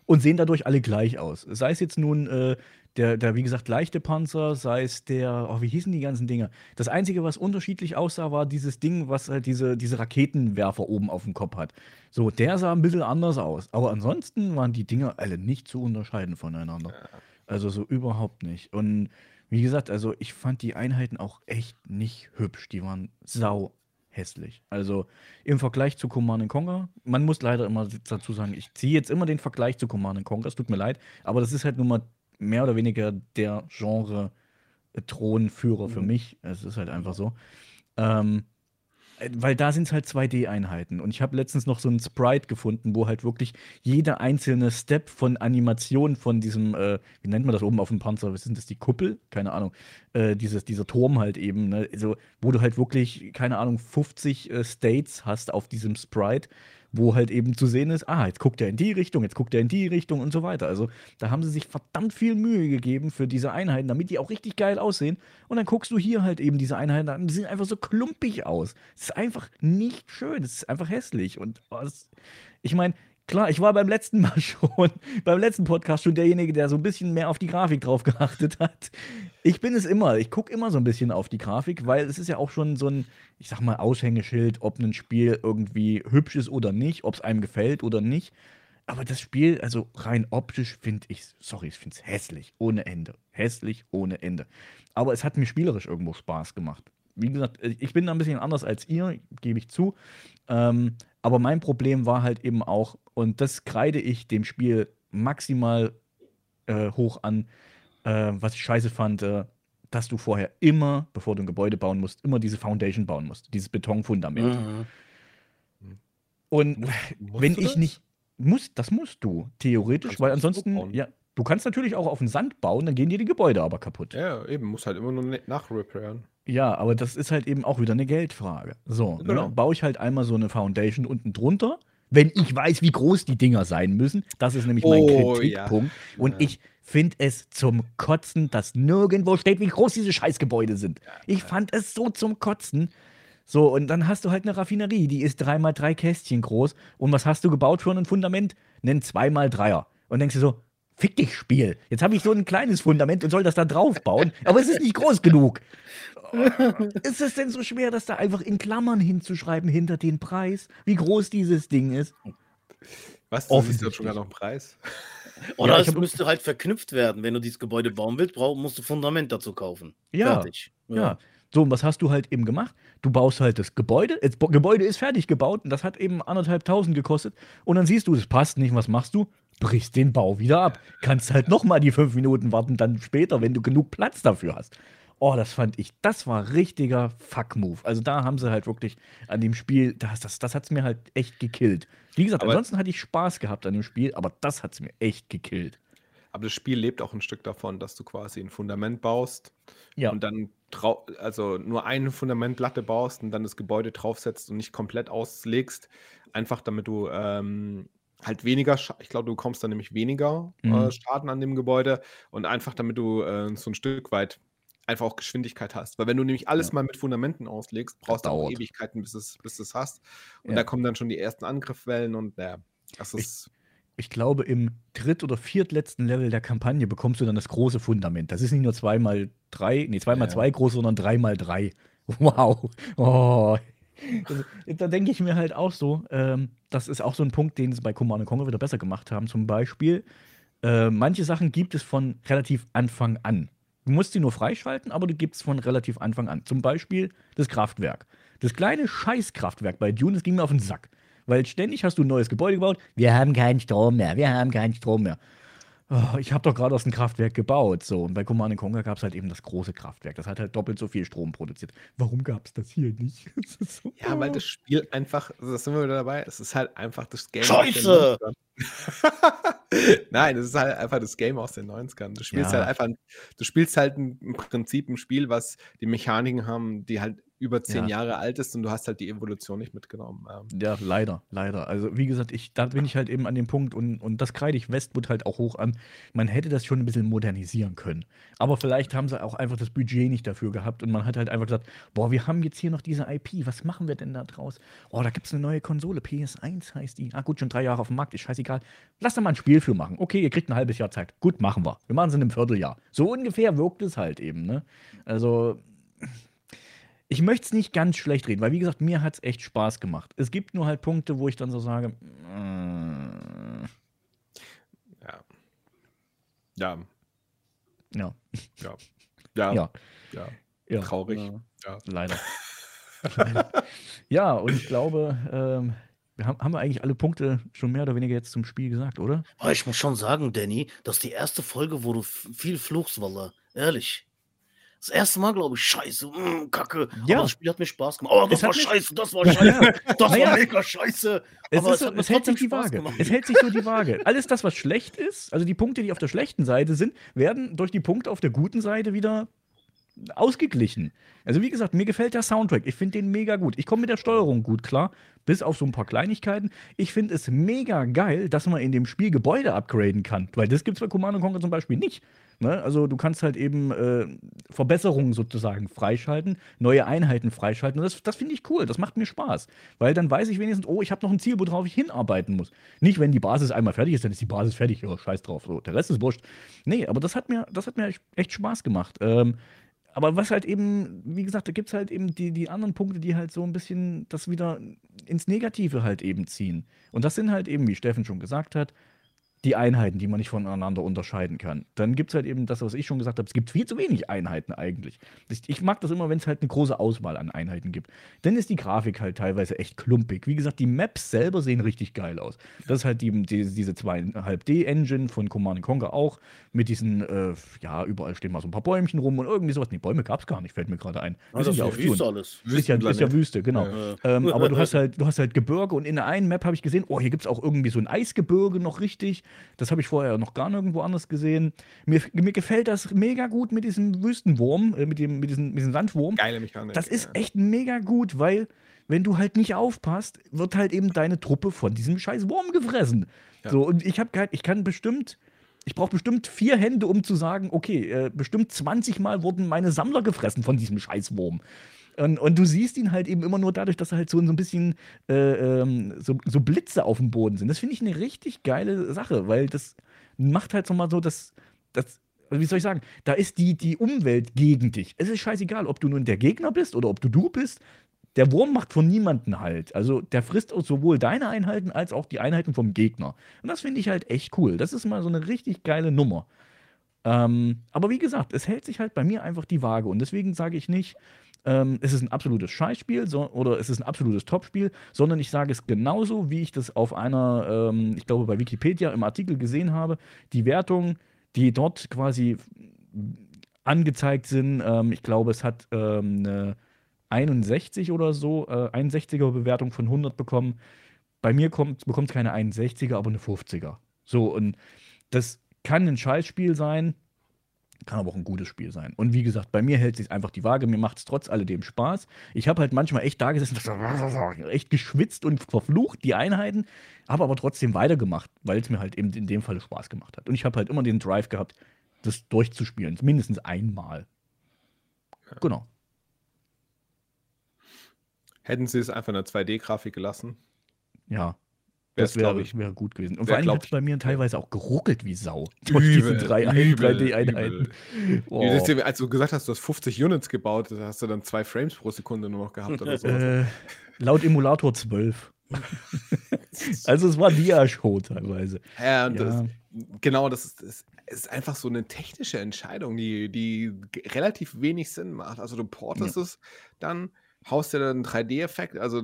und sehen dadurch alle gleich aus. Sei es jetzt nun äh, der, der, wie gesagt, leichte Panzer, sei es der, oh, wie hießen die ganzen Dinger? Das Einzige, was unterschiedlich aussah, war dieses Ding, was halt diese, diese Raketenwerfer oben auf dem Kopf hat. So, der sah ein bisschen anders aus. Aber ansonsten waren die Dinger alle nicht zu unterscheiden voneinander. Also so überhaupt nicht. Und wie gesagt, also ich fand die Einheiten auch echt nicht hübsch. Die waren sau hässlich. Also im Vergleich zu Command Conquer, man muss leider immer dazu sagen, ich ziehe jetzt immer den Vergleich zu Command Conquer, es tut mir leid, aber das ist halt nun mal mehr oder weniger der Genre äh, Thronführer für Mhm. mich. Es ist halt einfach so. Ähm, äh, weil da sind es halt 2D-Einheiten. Und ich habe letztens noch so einen Sprite gefunden, wo halt wirklich jeder einzelne Step von Animation von diesem, äh, wie nennt man das oben auf dem Panzer? Was sind das, die Kuppel? Keine Ahnung. Äh, dieses, dieser Turm halt eben, ne? also, wo du halt wirklich, keine Ahnung, 50 äh, States hast auf diesem Sprite, wo halt eben zu sehen ist, ah, jetzt guckt er in die Richtung, jetzt guckt er in die Richtung und so weiter. Also da haben sie sich verdammt viel Mühe gegeben für diese Einheiten, damit die auch richtig geil aussehen. Und dann guckst du hier halt eben diese Einheiten an, die sehen einfach so klumpig aus. Es ist einfach nicht schön, es ist einfach hässlich. Und oh, das, ich meine, klar, ich war beim letzten Mal [laughs] schon, beim letzten Podcast schon derjenige, der so ein bisschen mehr auf die Grafik drauf geachtet hat. Ich bin es immer, ich gucke immer so ein bisschen auf die Grafik, weil es ist ja auch schon so ein, ich sag mal, Aushängeschild, ob ein Spiel irgendwie hübsch ist oder nicht, ob es einem gefällt oder nicht. Aber das Spiel, also rein optisch, finde ich, sorry, ich finde es hässlich, ohne Ende. Hässlich, ohne Ende. Aber es hat mir spielerisch irgendwo Spaß gemacht. Wie gesagt, ich bin da ein bisschen anders als ihr, gebe ich zu. Ähm, aber mein Problem war halt eben auch, und das kreide ich dem Spiel maximal äh, hoch an, äh, was ich scheiße fand, äh, dass du vorher immer, bevor du ein Gebäude bauen musst, immer diese Foundation bauen musst, dieses Betonfundament. Mhm. Und Musst wenn ich das? nicht muss, das musst du theoretisch, weil ansonsten, ja, du kannst natürlich auch auf den Sand bauen, dann gehen dir die Gebäude aber kaputt. Ja, Ja, eben, muss halt immer nur ne- nachrepairen. aber das ist halt eben auch wieder eine Geldfrage. So, Genau. ne, baue ich halt einmal so eine Foundation unten drunter, wenn ich weiß, wie groß die Dinger sein müssen. Das ist nämlich mein Oh, Kritikpunkt. ja. Und ich finde es zum Kotzen, dass nirgendwo steht, wie groß diese Scheißgebäude sind. Ich fand es so zum Kotzen. So, und dann hast du halt eine Raffinerie, die ist dreimal drei Kästchen groß. Und was hast du gebaut für ein Fundament? Nen zweimal Dreier. Und denkst du so, fick dich, Spiel. Jetzt habe ich so ein kleines Fundament und soll das da drauf bauen, aber es ist nicht groß genug. Ist es denn so schwer, das da einfach in Klammern hinzuschreiben hinter den Preis, wie groß dieses Ding ist? Was? Siehst doch Offensichtlich. schon gar noch einen Preis. Oder Ja, es hab- müsste halt verknüpft werden. Wenn du dieses Gebäude bauen willst, brauch, musst du Fundament dazu kaufen. Ja, Fertig. Ja. So, und was hast du halt eben gemacht? Du baust halt das Gebäude, das Gebäude ist fertig gebaut und das hat eben anderthalbtausend gekostet. Und dann siehst du, es passt nicht, was machst du? Brichst den Bau wieder ab. Kannst halt nochmal die fünf Minuten warten, dann später, wenn du genug Platz dafür hast. Oh, das fand ich, das war richtiger Fuck-Move. Also da haben sie halt wirklich an dem Spiel, das, das, das hat es mir halt echt gekillt. Wie gesagt, Aber- ansonsten hatte ich Spaß gehabt an dem Spiel, aber das hat es mir echt gekillt. Aber das Spiel lebt auch ein Stück davon, dass du quasi ein Fundament baust Ja. und dann also nur eine Fundamentplatte baust und dann das Gebäude draufsetzt und nicht komplett auslegst. Einfach damit du ähm, halt weniger, ich glaube, du bekommst dann nämlich weniger Mhm. äh, Schaden an dem Gebäude und einfach damit du äh, so ein Stück weit einfach auch Geschwindigkeit hast. Weil wenn du nämlich alles Ja. mal mit Fundamenten auslegst, brauchst du auch. Ewigkeiten, bis es, bis es hast. Und Ja. da kommen dann schon die ersten Angriffswellen und ja, das Ich- ist. Ich glaube, im dritt- oder viertletzten Level der Kampagne bekommst du dann das große Fundament. Das ist nicht nur zweimal drei, nee, zweimal Ja. zwei groß, sondern dreimal drei. [laughs] Wow. Oh. [laughs] Da denke ich mir halt auch so, ähm, das ist auch so ein Punkt, den sie bei Command Conquer wieder besser gemacht haben. Zum Beispiel, äh, manche Sachen gibt es von relativ Anfang an. Du musst sie nur freischalten, aber du gibst von relativ Anfang an. Zum Beispiel das Kraftwerk. Das kleine Scheißkraftwerk bei Dune, das ging mir auf den Sack. Weil ständig hast du ein neues Gebäude gebaut. Wir haben keinen Strom mehr, wir haben keinen Strom mehr. Oh, ich habe doch gerade aus dem Kraftwerk gebaut. So, und bei Command Conquer gab es halt eben das große Kraftwerk. Das hat halt doppelt so viel Strom produziert. Warum gab es das hier nicht? [laughs] Das so- Ja, weil [laughs] das Spiel einfach, also da sind wir wieder dabei, es ist halt einfach das Game Scheiße! aus den 90ern. [laughs] Nein, es ist halt einfach das Game aus den 90ern. Du spielst Ja. halt einfach, ein- du spielst halt im Prinzip ein Spiel, was die Mechaniken haben, die halt über zehn Ja. Jahre alt ist und du hast halt die Evolution nicht mitgenommen. Ähm, Ja, leider, leider. Also, wie gesagt, ich, da bin ich halt eben an dem Punkt und, und das kreide ich Westwood halt auch hoch an. Man hätte das schon ein bisschen modernisieren können. Aber vielleicht haben sie auch einfach das Budget nicht dafür gehabt und man hat halt einfach gesagt: Boah, wir haben jetzt hier noch diese IP, was machen wir denn da draus? Oh, da gibt es eine neue Konsole, PS1 heißt die. Ah, gut, schon drei Jahre auf dem Markt, ist scheißegal. Lass da mal ein Spiel für machen. Okay, ihr kriegt ein halbes Jahr Zeit. Gut, machen wir. Wir machen es in einem Vierteljahr. So ungefähr wirkt es halt eben, ne? Also. Ich möchte es nicht ganz schlecht reden, weil wie gesagt, mir hat es echt Spaß gemacht. Es gibt nur halt Punkte, wo ich dann so sage, mm, ja. Ja, ja, ja, ja, ja, ja, ja, traurig. Ja. Ja. leider. Leider. [laughs] ja, und ich glaube, ähm, wir haben, haben wir eigentlich alle Punkte schon mehr oder weniger jetzt zum Spiel gesagt, oder? Aber ich muss schon sagen, Danny, das ist die erste Folge, wo du viel fluchst, Walla. Ehrlich. Das erste Mal, glaube ich, scheiße, mm, kacke. Ja. Aber das Spiel hat mir Spaß gemacht. Oh, das Es war scheiße, das war [laughs] scheiße, das war mega scheiße. Es, Aber ist, so- es hält sich die Spaß Waage. gemacht. Es hält sich so die Waage. Alles das, was schlecht ist, also die Punkte, die auf der schlechten Seite sind, werden durch die Punkte auf der guten Seite wieder ausgeglichen. Also wie gesagt, mir gefällt der Soundtrack. Ich finde den mega gut. Ich komme mit der Steuerung gut klar, bis auf so ein paar Kleinigkeiten. Ich finde es mega geil, dass man in dem Spiel Gebäude upgraden kann, weil das gibt es bei Command Conquer zum Beispiel nicht. Ne? Also du kannst halt eben äh, Verbesserungen sozusagen freischalten, neue Einheiten freischalten. Und das, das finde ich cool, das macht mir Spaß. Weil dann weiß ich wenigstens, oh, ich habe noch ein Ziel, worauf ich hinarbeiten muss. Nicht, wenn die Basis einmal fertig ist, dann ist die Basis fertig, ja, scheiß drauf. So, der Rest ist wurscht. Nee, aber das hat mir, das hat mir echt- echt Spaß gemacht. Ähm, aber was halt eben, wie gesagt, da gibt es halt eben die, die anderen Punkte, die halt so ein bisschen das wieder ins Negative halt eben ziehen. Und das sind halt eben, wie Steffen schon gesagt hat, die Einheiten, die man nicht voneinander unterscheiden kann. Dann gibt es halt eben das, was ich schon gesagt habe, es gibt viel zu wenig Einheiten eigentlich. Ich, ich mag das immer, wenn es halt eine große Auswahl an Einheiten gibt. Dann ist die Grafik halt teilweise echt klumpig. Wie gesagt, die Maps selber sehen richtig geil aus. Das ist halt die, die, diese 2,5D-Engine von Command Conquer auch, mit diesen, äh, ja, überall stehen mal so ein paar Bäumchen rum und irgendwie sowas. Nee, Bäume gab es gar nicht, fällt mir gerade ein. Sind das ist ja Wüste Dune. alles. Ist ja, ist ja. Wüste, genau. Ja. Ähm, aber du hast halt, du hast halt Gebirge und in der einen Map habe ich gesehen, oh, hier gibt es auch irgendwie so ein Eisgebirge noch richtig. Das habe ich vorher noch gar nirgendwo anders gesehen. Mir, mir gefällt das mega gut mit diesem Wüstenwurm, äh, mit, dem, mit, diesem, mit diesem Sandwurm. Geile Mechanik. Das ist echt mega gut, weil wenn du halt nicht aufpasst, wird halt eben deine Truppe von diesem scheiß Wurm gefressen. Ja. So, und ich habe ich kann bestimmt, ich brauche bestimmt vier Hände, um zu sagen, okay, äh, bestimmt 20 Mal wurden meine Sammler gefressen von diesem scheiß Wurm. Und, und du siehst ihn halt eben immer nur dadurch, dass er halt so, so ein bisschen äh, ähm, so, so Blitze auf dem Boden sind. Das finde ich eine richtig geile Sache, weil das macht halt nochmal so das, das, wie soll ich sagen, da ist die, die Umwelt gegen dich. Es ist scheißegal, ob du nun der Gegner bist oder ob du du bist. Der Wurm macht von niemanden halt. Also der frisst sowohl deine Einheiten als auch die Einheiten vom Gegner. Und das finde ich halt echt cool. Das ist mal so eine richtig geile Nummer. Ähm, aber wie gesagt, es hält sich halt bei mir einfach die Waage. Und deswegen sage ich nicht, ähm, es ist ein absolutes Scheißspiel so, oder es ist ein absolutes Topspiel, sondern ich sage es genauso, wie ich das auf einer, ähm, ich glaube bei Wikipedia im Artikel gesehen habe, die Wertung, die dort quasi angezeigt sind, ähm, ich glaube, es hat ähm, eine 61 oder so, äh, 61er Bewertung von 100 bekommen. Bei mir kommt, bekommt es keine 61er, aber eine 50er. So, und das kann ein Scheißspiel sein. Kann aber auch ein gutes Spiel sein. Und wie gesagt, bei mir hält sich einfach die Waage. Mir macht es trotz alledem Spaß. Ich habe halt manchmal echt da gesessen, [laughs] echt geschwitzt und verflucht, die Einheiten, habe aber trotzdem weitergemacht, weil es mir halt eben in dem Fall Spaß gemacht hat. Und ich habe halt immer den Drive gehabt, das durchzuspielen. Mindestens einmal. Genau. Hätten sie es einfach in der 2D-Grafik gelassen? Ja. Das wäre ich, wär gut gewesen. Und vor allem hat es bei mir ja. teilweise auch geruckelt wie Sau. [laughs] Durch diese drei übel, 3D-Einheiten. Oh. Das ist ja- Als du gesagt hast, du hast 50 Units gebaut, da hast du dann zwei Frames pro Sekunde nur noch gehabt oder so. Äh, laut Emulator 12. [laughs] also es war Dia-Show teilweise. Ja, und Ja. Das, genau, das ist, das ist einfach so eine technische Entscheidung, die, die relativ wenig Sinn macht. Also du portest es dann, haust dir dann einen 3D-Effekt, also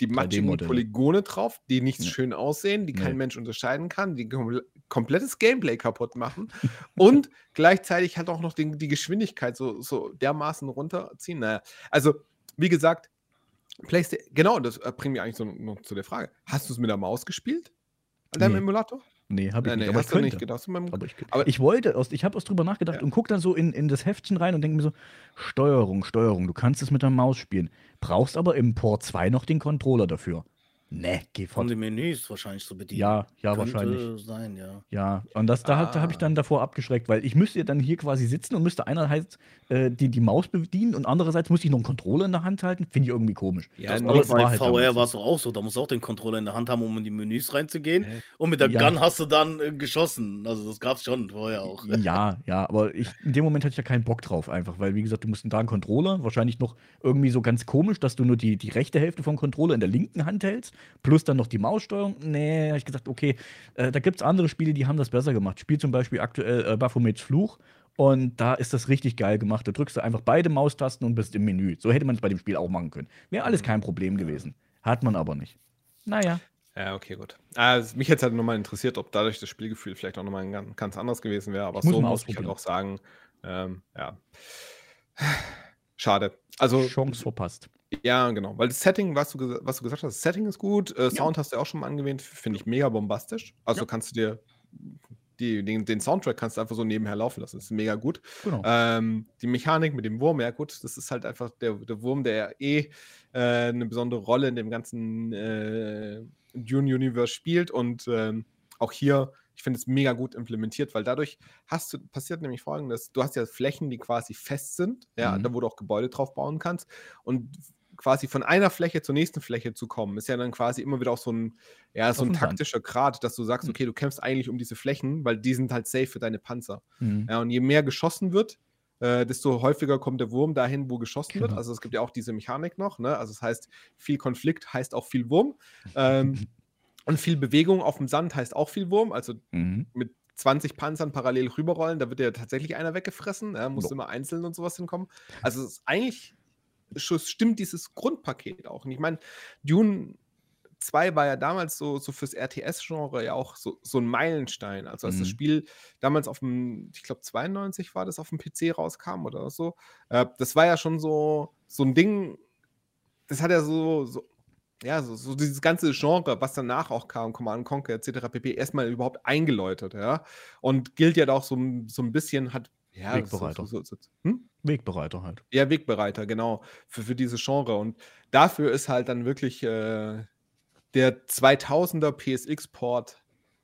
die matschigen 3D-Modelle. Polygone drauf, die nicht Ja. schön aussehen, die kein Nee. Mensch unterscheiden kann, die kom komplettes Gameplay kaputt machen [laughs] und gleichzeitig halt auch noch den, die Geschwindigkeit so, so dermaßen runterziehen. Naja, also wie gesagt, PlayStation, genau, das äh, bringt mich eigentlich so noch zu der Frage. Hast du es mit der Maus gespielt? An deinem Nee. Emulator? Nee, habe ich Nein, nicht. nee, aber ich du nicht könnte. gedacht. Aber ich, Aber- ich wollte, aus, ich habe aus drüber nachgedacht Ja. und gucke dann so in, in das Heftchen rein und denke mir so, Steuerung, Steuerung, du kannst es mit der Maus spielen, brauchst aber im Port 2 noch den Controller dafür. Ne, geh Von fort. den Menüs wahrscheinlich zu bedienen. Ja, ja, Könnte wahrscheinlich. sein, ja. Ja, und das, da, da habe ich Ah. dann davor abgeschreckt, weil ich müsste ja dann hier quasi sitzen und müsste einerseits äh, die, die Maus bedienen und andererseits musste ich noch einen Controller in der Hand halten. Finde ich irgendwie komisch. Ja, Das aber es bei halt VR war es doch auch so. Da musst du auch den Controller in der Hand haben, um in die Menüs reinzugehen. Hä? Und mit der Ja. Gun hast du dann äh, geschossen. Also das gab es schon vorher auch. Ja, ja, aber ich, in dem Moment hatte ich ja keinen Bock drauf, einfach, weil, wie gesagt, du musst da einen Controller, wahrscheinlich noch irgendwie so ganz komisch, dass du nur die, die rechte Hälfte vom Controller in der linken Hand hältst, plus dann noch die Maussteuerung. Nee, habe ich gesagt, okay, äh, da gibt es andere Spiele, die haben das besser gemacht. Ich spiele zum Beispiel aktuell äh, Baphomets Fluch und da ist das richtig geil gemacht. Da drückst du einfach beide Maustasten und bist im Menü. So hätte man es bei dem Spiel auch machen können. Wäre alles kein Problem gewesen. Hat man aber nicht. Naja. Ja, okay, gut. Also, mich hätte es halt nochmal interessiert, ob dadurch das Spielgefühl vielleicht auch nochmal ein ganz, ganz anderes gewesen wäre. Aber Ich muss so muss ich halt ausprobieren. auch sagen, ähm, ja. [sighs] Schade. Also, Chance verpasst. Ja, genau. Weil das Setting, was du, was du gesagt hast, das Setting ist gut. Äh, Sound hast du ja auch schon mal angewähnt, finde ich mega bombastisch. Also Ja. kannst du dir die, den, den Soundtrack kannst du einfach so nebenher laufen lassen. Das ist mega gut. Genau. Ähm, die Mechanik mit dem Wurm, ja gut, das ist halt einfach der, der Wurm, der eh äh, eine besondere Rolle in dem ganzen äh, Dune-Universe spielt und ähm, auch hier, ich finde es mega gut implementiert, weil dadurch hast du, passiert nämlich folgendes, du hast ja Flächen, die quasi fest sind, ja, Mhm. da wo du auch Gebäude drauf bauen kannst und quasi von einer Fläche zur nächsten Fläche zu kommen, ist ja dann quasi immer wieder auch so ein, ja, so ein taktischer Grad, dass du sagst, Mhm. okay, du kämpfst eigentlich um diese Flächen, weil die sind halt safe für deine Panzer. Mhm. Ja, und je mehr geschossen wird, äh, desto häufiger kommt der Wurm dahin, wo geschossen wird. Genau. Also es gibt ja auch diese Mechanik noch. Ne? Also das heißt, viel Konflikt heißt auch viel Wurm. Ähm, [laughs] und viel Bewegung auf dem Sand heißt auch viel Wurm. Also Mhm. mit 20 Panzern parallel rüberrollen, da wird ja tatsächlich einer weggefressen. Ja, muss Jo. immer einzeln und sowas hinkommen. Also es ist eigentlich schon- stimmt dieses Grundpaket auch. Und ich meine, Dune 2 war ja damals so, so fürs RTS-Genre ja auch so, so ein Meilenstein. Also als das Mhm. Spiel damals auf dem, ich glaube 92 war das, auf dem PC rauskam oder so, äh, das war ja schon so, so ein Ding, das hat ja so, so ja, so, so dieses ganze Genre, was danach auch kam, Command Conquer etc. pp. erstmal überhaupt eingeläutet, ja. Und gilt ja auch so, so ein bisschen, hat ja, Wegbereiter. So, so, so, hm? Wegbereiter halt. Ja, Wegbereiter, genau, für, für dieses Genre. Und dafür ist halt dann wirklich äh, der 2000er PSX-Port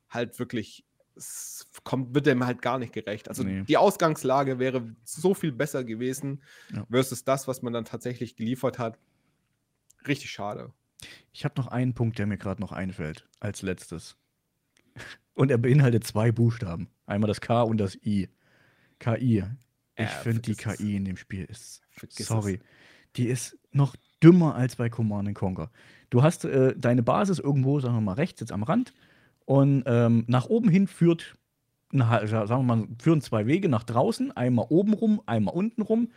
halt wirklich, kommt, wird dem halt gar nicht gerecht. Also Nee. die Ausgangslage wäre so viel besser gewesen Ja. versus das, was man dann tatsächlich geliefert hat. Richtig schade. Ich habe noch einen Punkt, der mir gerade noch einfällt, als letztes. [laughs] Und er beinhaltet zwei Buchstaben. Einmal das K und das I. KI. Ich Ja, finde, die vergiss es. KI in dem Spiel ist, Vergiss sorry, es. die ist noch dümmer als bei Command Conquer. Du hast äh, deine Basis irgendwo, sagen wir mal, rechts, jetzt am Rand. Und ähm, nach oben hin führt, na, sagen wir mal, führen zwei Wege nach draußen. Einmal oben rum, einmal unten rum.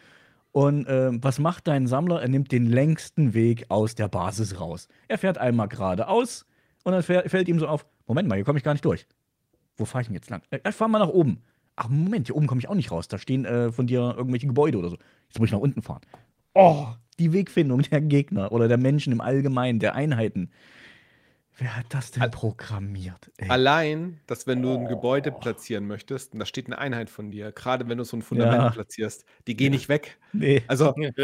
Und ähm, was macht dein Sammler? Er nimmt den längsten Weg aus der Basis raus. Er fährt einmal geradeaus und dann fähr- fällt ihm so auf: Moment mal, hier komme ich gar nicht durch. Wo fahre ich denn jetzt lang? Äh, fahr mal nach oben. Ach, Moment, hier oben komme ich auch nicht raus. Da stehen äh, von dir irgendwelche Gebäude oder so. Jetzt muss ich nach unten fahren. Oh, die Wegfindung der Gegner oder der Menschen im Allgemeinen, der Einheiten. Wer hat das denn programmiert? Ey. Allein, dass wenn du ein Oh. Gebäude platzieren möchtest, und da steht eine Einheit von dir, gerade wenn du so ein Fundament Ja. platzierst, die gehen nicht weg. Nee, Also, [laughs]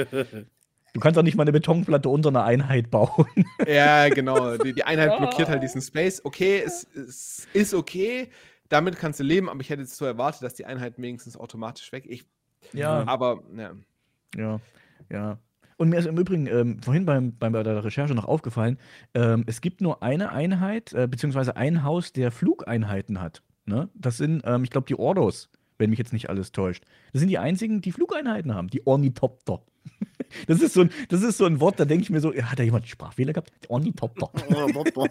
du kannst doch nicht mal eine Betonplatte unter einer Einheit bauen. ja, genau. Die, die Einheit blockiert halt diesen [laughs] Space. Okay, es, es ist okay. Damit kannst du leben, aber ich hätte jetzt so erwartet, dass die Einheit wenigstens automatisch weg. Ich, Ja. aber, ja. Ja, ja. Und mir ist im Übrigen ähm, vorhin beim, beim, bei der Recherche noch aufgefallen, ähm, es gibt nur eine Einheit, äh, beziehungsweise ein Haus, der Flugeinheiten hat. Ne? Das sind, ähm, ich glaube, die Ordos, wenn mich jetzt nicht alles täuscht. Das sind die einzigen, die Flugeinheiten haben, die Ornithopter. [laughs] Das ist so ein, das ist so ein Wort, da denke ich mir so, ja, hat da jemand Sprachfehler gehabt? Ornithopter. [laughs]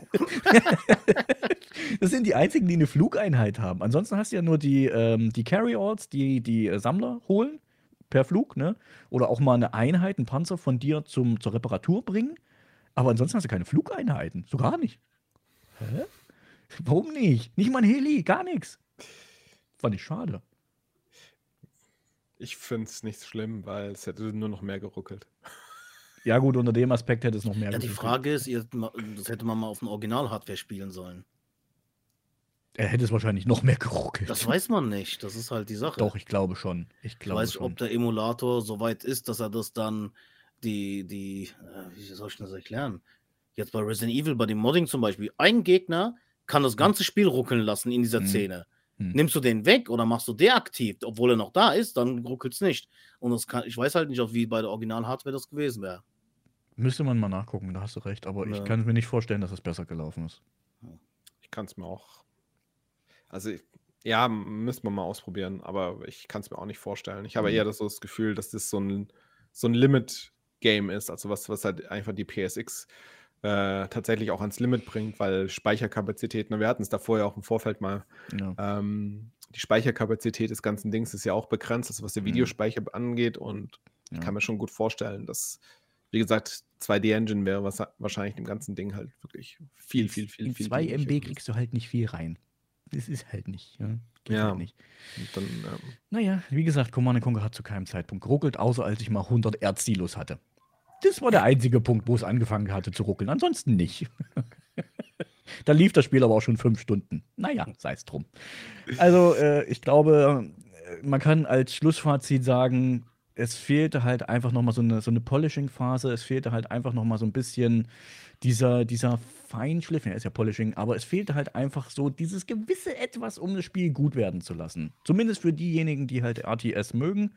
[laughs] Das sind die einzigen, die eine Flugeinheit haben. Ansonsten hast du ja nur die, ähm, die Carry-Alls, die die äh, Sammler holen per Flug, ne? Oder auch mal eine Einheit, einen Panzer von dir zum, zur Reparatur bringen. Aber ansonsten hast du keine Flugeinheiten. So gar nicht. Hä? Warum nicht? Nicht mal ein Heli, gar nichts. Fand ich schade. Ich finde es nicht schlimm, weil es hätte nur noch mehr geruckelt. Ja, gut, unter dem Aspekt hätte es noch mehr Ja, die geruckelt. Frage ist, ihr, das hätte man mal auf dem Original-Hardware spielen sollen. Er hätte es wahrscheinlich noch mehr geruckelt. Das weiß man nicht. Das ist halt die Sache. Doch, ich glaube schon. Ich Ich glaube weiß nicht, schon. ob der Emulator so weit ist, dass er das dann die, die, äh, wie soll ich das erklären? Jetzt bei Resident Evil, bei dem Modding zum Beispiel, ein Gegner kann das ganze Spiel ruckeln lassen in dieser Mhm. Szene. Hm. Nimmst du den weg oder machst du deaktiv, obwohl er noch da ist, dann ruckelt es nicht. Und das kann, ich weiß halt nicht, ob wie bei der Original-Hardware das gewesen wäre. Müsste man mal nachgucken, da hast du recht. Aber ich Ja. kann mir nicht vorstellen, dass es besser gelaufen ist. Ich kann es mir auch. Also, ich- ja, müssen wir mal ausprobieren, aber ich kann es mir auch nicht vorstellen. Ich habe Mhm. eher das, so das Gefühl, dass das so ein, so ein Limit-Game ist, also was, was halt einfach die PSX äh, tatsächlich auch ans Limit bringt, weil Speicherkapazitäten, wir hatten es davor ja auch im Vorfeld mal, Ja. ähm, die Speicherkapazität des ganzen Dings ist ja auch begrenzt, also was der Mhm. Videospeicher angeht und ich kann mir schon gut vorstellen, dass, wie gesagt, 2D-Engine wäre was, wahrscheinlich dem ganzen Ding halt wirklich viel, viel, viel, In viel 2 dienlicher MB kriegst du halt nicht viel rein. Das ist halt nicht. Ja, Geht Ja. Halt nicht. Und dann, ähm, Naja, wie gesagt, Command Conquer hat zu keinem Zeitpunkt geruckelt, außer als ich mal 100 Erzsilos hatte. Das war der einzige Punkt, wo es angefangen hatte zu ruckeln. Ansonsten nicht. [laughs] da lief das Spiel aber auch schon fünf Stunden. Naja, sei es drum. Also, äh, ich glaube, äh, man kann als Schlussfazit sagen, es fehlte halt einfach noch mal so eine, so eine Polishing-Phase. Es fehlte halt einfach noch mal so ein bisschen dieser, dieser Feinschliff. Ja, ist ja Polishing, aber es fehlte halt einfach so dieses gewisse Etwas, um das Spiel gut werden zu lassen. Zumindest für diejenigen, die halt RTS mögen.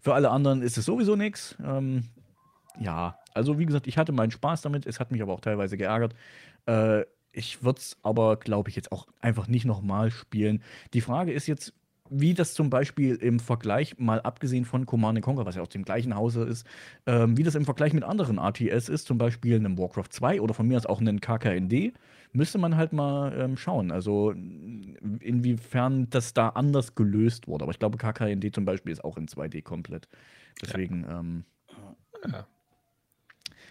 Für alle anderen ist es sowieso nichts. Ähm, ja, also wie gesagt, ich hatte meinen Spaß damit. Es hat mich aber auch teilweise geärgert. Äh, ich würde es aber, glaube ich, jetzt auch einfach nicht nochmal spielen. Die Frage ist jetzt, wie das zum Beispiel im Vergleich, mal abgesehen von Command Conquer, was ja aus dem gleichen Hause ist, ähm, wie das im Vergleich mit anderen RTS ist, zum Beispiel einem Warcraft 2 oder von mir aus auch einem KKND, müsste man halt mal ähm, schauen. Also inwiefern das da anders gelöst wurde. Aber ich glaube, KKND zum Beispiel ist auch in 2D komplett. Deswegen ähm, ja.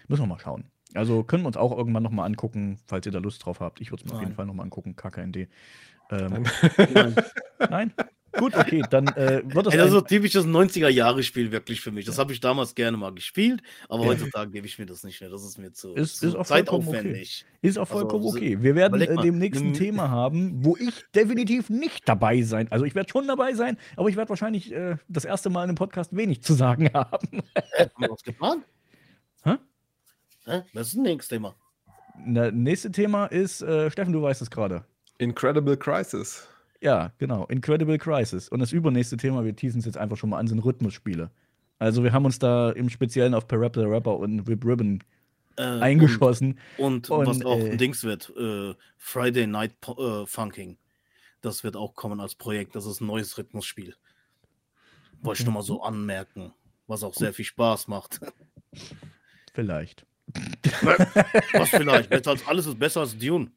Müssen wir mal schauen. Also können wir uns auch irgendwann nochmal angucken, falls ihr da Lust drauf habt. Ich würde es mir auf jeden. Fall nochmal angucken, KKND. Ähm, Nein. [laughs] Nein. Gut, okay, dann äh, wird das Ey, das ist ein, typisches 90er-Jahre-Spiel wirklich für mich. Das habe ich damals gerne mal gespielt, aber Ja. heutzutage gebe ich mir das nicht mehr. Das ist mir zu, Ist- zu ist auch vollkommen okay. zeitaufwendig. ist auch also, vollkommen so- okay. Wir werden äh, mal, demnächst ein nimm- Thema haben, wo ich definitiv nicht dabei sein. Also ich werde schon dabei sein, aber ich werde wahrscheinlich äh, das erste Mal in einem Podcast wenig zu sagen [laughs] haben. Äh, haben wir was geplant? Was ist denn nächstes Thema? Na, nächste Thema ist, äh, Steffen, du weißt es gerade. Incredible Crisis. Ja, genau. Incredible Crisis. Und das übernächste Thema, wir teasen es jetzt einfach schon mal an, sind Rhythmusspiele. Also wir haben uns da im Speziellen auf Per Rap the Rapper und Whip Ribbon Äh, eingeschossen. Und, Und, und was auch äh, ein Dings wird, äh, Friday Night Po- äh, Funking. Das wird auch kommen als Projekt. Das ist ein neues Rhythmusspiel. Wollte ich Okay. nur mal so anmerken, was auch sehr viel Spaß macht. [laughs] Vielleicht. [laughs] Was vielleicht? Besser als alles ist besser als Dune.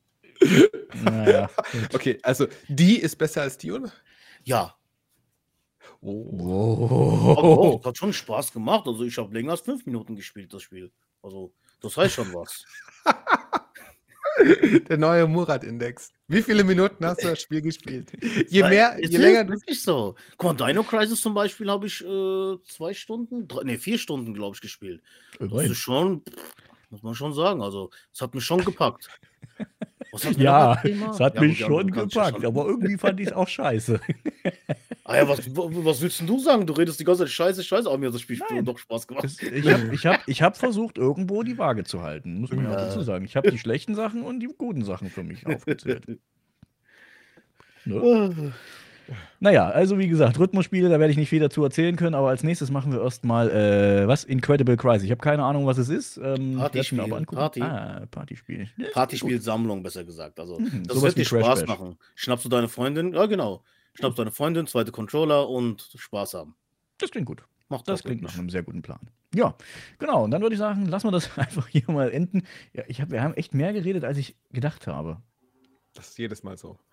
Naja. Okay, also die ist besser als Dune? Ja, Oh. aber Wow. auch, hat schon Spaß gemacht. Also ich habe länger als fünf Minuten gespielt, das Spiel. Also das heißt schon was. [laughs] [laughs] Der neue Murat-Index. Wie viele Minuten hast du das Spiel gespielt? Je mehr, je ist länger du. wirklich so. Guck mal, Dino Crisis zum Beispiel habe ich äh, zwei Stunden, drei, nee, vier Stunden, glaube ich, gespielt. Das Immerhin. ist schon, muss man schon sagen. Also, es hat mich schon gepackt. [laughs] Ja, das es hat Ja, mich schon gepackt, aber irgendwie fand ich es auch scheiße. [laughs] Ah ja, was, was willst denn du sagen? Du redest die ganze Zeit Scheiße, Scheiße, aber mir hat das Spiel Nein. doch Spaß gemacht. Es, ich habe ich hab, ich hab versucht, irgendwo die Waage zu halten, muss man ja dazu sagen. Ich habe die schlechten Sachen und die guten Sachen für mich aufgezählt. [laughs] Ne? Naja, also wie gesagt, Rhythmusspiele, da werde ich nicht viel dazu erzählen können, aber als nächstes machen wir erstmal, äh, was? Incredible Crisis. Ich habe keine Ahnung, was es ist. Ähm, Partyspiel, aber angucken. Party. Ah, Partyspiel. Partyspielsammlung, besser gesagt. Also, Mhm, das wird dir Spaß machen. Schnappst du deine Freundin, ja genau. Schnappst deine Freundin, zweite Controller und Spaß haben. Das klingt gut. Macht Das doch klingt nach einem sehr guten Plan. Ja, genau. Und dann würde ich sagen, lassen wir das [laughs] einfach hier mal enden. Ja, ich hab, wir haben echt mehr geredet, als ich gedacht habe. Das ist jedes Mal so. [laughs]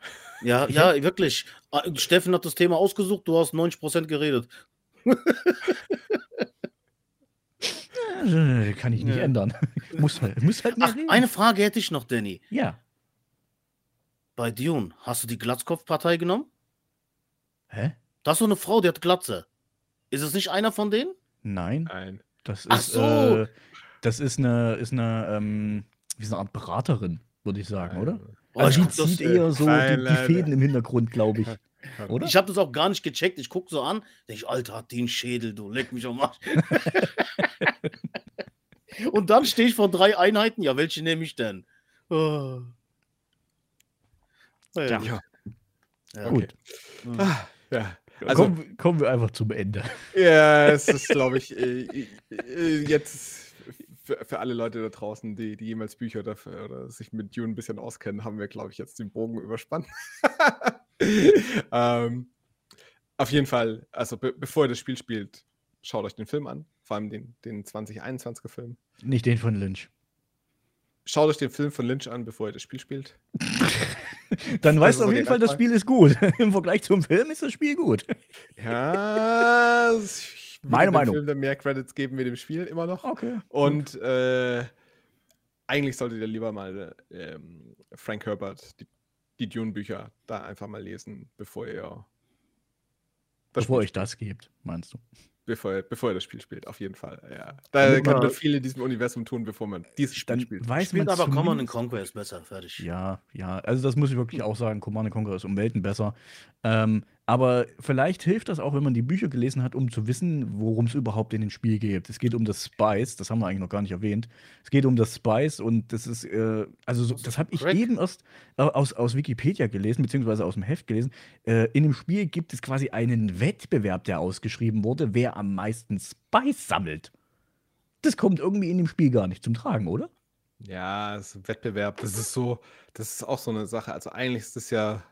Ja, ja, wirklich. Ah, Steffen hat das Thema ausgesucht, du hast 90% geredet. [laughs] Kann ich nicht Ja. ändern. muss, halt- muss halt mehr Ach, eine Frage hätte ich noch, Danny. Ja. Bei Dune, hast du die Glatzkopfpartei genommen? Hä? Da ist so eine Frau, die hat Glatze. Ist es nicht einer von denen? Nein. Nein. Das Ach ist, so. äh, das ist eine, ist eine, ähm, wie so eine Art Beraterin, würde ich sagen, oder? Oh, Also die das, zieht äh, eher so die, Nein, die nein, Fäden im Hintergrund, glaube ich. [laughs] Oder? Ich habe das auch gar nicht gecheckt. Ich gucke so an, denke ich, Alter, hat den Schädel, du leck mich am Arsch. [laughs] Und dann stehe ich vor drei Einheiten. Ja, welche nehme ich denn? Oh. Ja, Ja. ja. Okay. Gut. Ah, ja. Also, kommen, kommen wir einfach zum Ende. ja, es ist, glaube ich, äh, äh, jetzt für, für alle Leute da draußen, die, die jemals Bücher dafür oder sich mit Dune ein bisschen auskennen, haben wir, glaube ich, jetzt den Bogen überspannt. [laughs] ähm, auf jeden Fall, also be bevor ihr das Spiel spielt, schaut euch den Film an, vor allem den, den 2021er Film. Nicht den von Lynch. Schaut euch den Film von Lynch an, bevor ihr das Spiel spielt. [laughs] Dann weißt du auf jeden Fall, das. Spiel ist gut. [laughs] Im Vergleich zum Film ist das Spiel gut. Ja, ich Meine Meinung. Film dann mehr Credits geben wie dem Spiel immer noch. Okay. Und äh, eigentlich solltet ihr lieber mal ähm, Frank Herbert, die, die Dune-Bücher, da einfach mal lesen, bevor ihr das Bevor euch das gibt, meinst du? Bevor, ihr- bevor ihr das Spiel spielt, auf jeden Fall. Ja. Da Damit kann man- man viel in diesem Universum tun, bevor man dieses Spiel spielt. weiß Spielt man aber Command zumindest- Conquest besser, fertig. Ja, ja, also das muss ich wirklich auch sagen. Command Conquer ist um Welten besser. Ähm, aber vielleicht hilft das auch, wenn man die Bücher gelesen hat, um zu wissen, worum es überhaupt in dem Spiel geht. Es geht um das Spice, das haben wir eigentlich noch gar nicht erwähnt. Es geht um das Spice und das ist, äh, also so, das habe ich eben erst aus, aus Wikipedia gelesen, beziehungsweise aus dem Heft gelesen. Äh, in dem Spiel gibt es quasi einen Wettbewerb, der ausgeschrieben wurde, wer am meisten Spice sammelt. Das kommt irgendwie in dem Spiel gar nicht zum Tragen, oder? Ja, das ist ein Wettbewerb, das ist so, das ist auch so eine Sache. Also eigentlich ist das ja.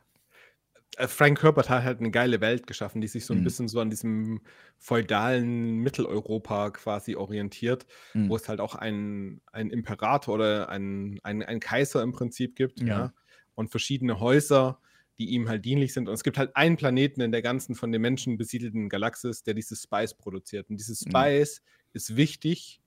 Äh, Frank Herbert hat halt eine geile Welt geschaffen, die sich so ein Mhm. bisschen so an diesem feudalen Mitteleuropa quasi orientiert, Mhm. wo es halt auch einen, einen Imperator oder einen, einen, einen Kaiser im Prinzip gibt, Ja. ja. und verschiedene Häuser, die ihm halt dienlich sind. Und es gibt halt einen Planeten in der ganzen von den Menschen besiedelten Galaxis, der dieses Spice produziert. Und dieses Mhm. Spice ist wichtig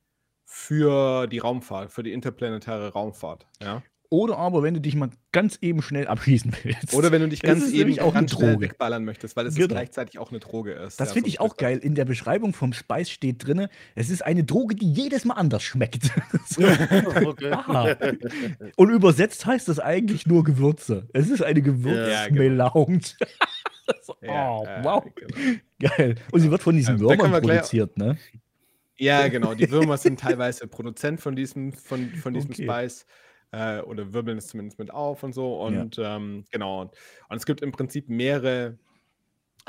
für die Raumfahrt, für die interplanetare Raumfahrt. Ja? Oder aber, wenn du dich mal ganz eben schnell abschießen willst. Oder wenn du dich ganz eben auch eine ganz schnell Droge. wegballern möchtest, weil es Genau. ist gleichzeitig auch eine Droge ist. Das ja, finde so ich auch geil. In der Beschreibung vom Spice steht drin, es ist eine Droge, die jedes Mal anders schmeckt. [laughs] [laughs] Aha. Und übersetzt heißt das eigentlich nur Gewürze. Es ist eine Ja, genau. [laughs] Gewürzmelange. Ja, oh, ja, wow. genau. Geil. Und sie wird von diesen Ähm, Würmern produziert, ne? Ja, genau. Die Würmer sind teilweise Produzent von diesem, von, von diesem Okay. Spice. Äh, oder wirbeln es zumindest mit auf und so. Und ähm, genau. Und, und es gibt im Prinzip mehrere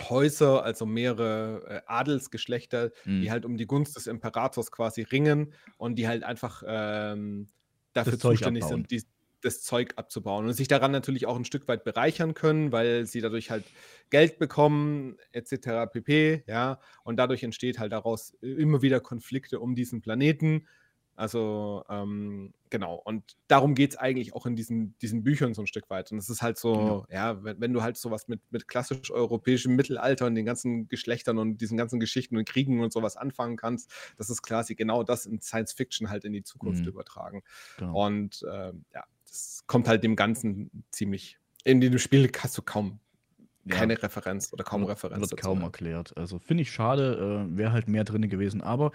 Häuser, also mehrere äh, Adelsgeschlechter, Mhm. die halt um die Gunst des Imperators quasi ringen und die halt einfach ähm, dafür zuständig abbauen. sind, die, das Zeug abzubauen und sich daran natürlich auch ein Stück weit bereichern können, weil sie dadurch halt Geld bekommen, etc. pp. Ja, und dadurch entsteht halt daraus immer wieder Konflikte um diesen Planeten. Also, ähm, genau. Und darum geht es eigentlich auch in diesen, diesen Büchern so ein Stück weit. Und es ist halt so, ja, wenn, wenn du halt sowas mit, mit klassisch europäischem Mittelalter und den ganzen Geschlechtern und diesen ganzen Geschichten und Kriegen und sowas anfangen kannst, das ist quasi genau das in Science Fiction halt in die Zukunft Mhm. übertragen. Genau. Und ähm, ja, das kommt halt dem Ganzen ziemlich. In dem Spiel hast du kaum Ja. keine Referenz oder kaum Referenz Wird kaum erklärt. Also finde ich schade, äh, wäre halt mehr drin gewesen. Aber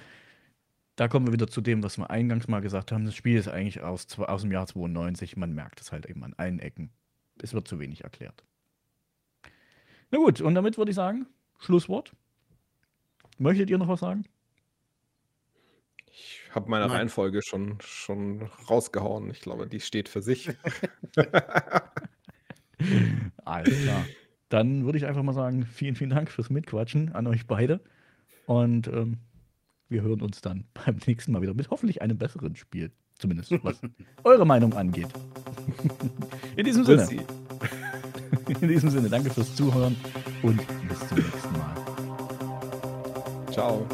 da kommen wir wieder zu dem, was wir eingangs mal gesagt haben. Das Spiel ist eigentlich aus, aus dem Jahr 92. Man merkt es halt eben an allen Ecken. Es wird zu wenig erklärt. Na gut, und damit würde ich sagen, Schlusswort. Möchtet ihr noch was sagen? Ich habe meine Nein. Reihenfolge schon, schon rausgehauen. Ich glaube, die steht für sich. [laughs] Alles klar. Dann würde ich einfach mal sagen, vielen, vielen Dank fürs Mitquatschen an euch beide. Und ähm, wir hören uns dann [laughs] beim nächsten Mal wieder mit hoffentlich einem besseren Spiel. Zumindest was [laughs] eure Meinung angeht. [laughs] In diesem Sinne, in diesem Sinne, danke fürs Zuhören und bis zum nächsten Mal. Ciao.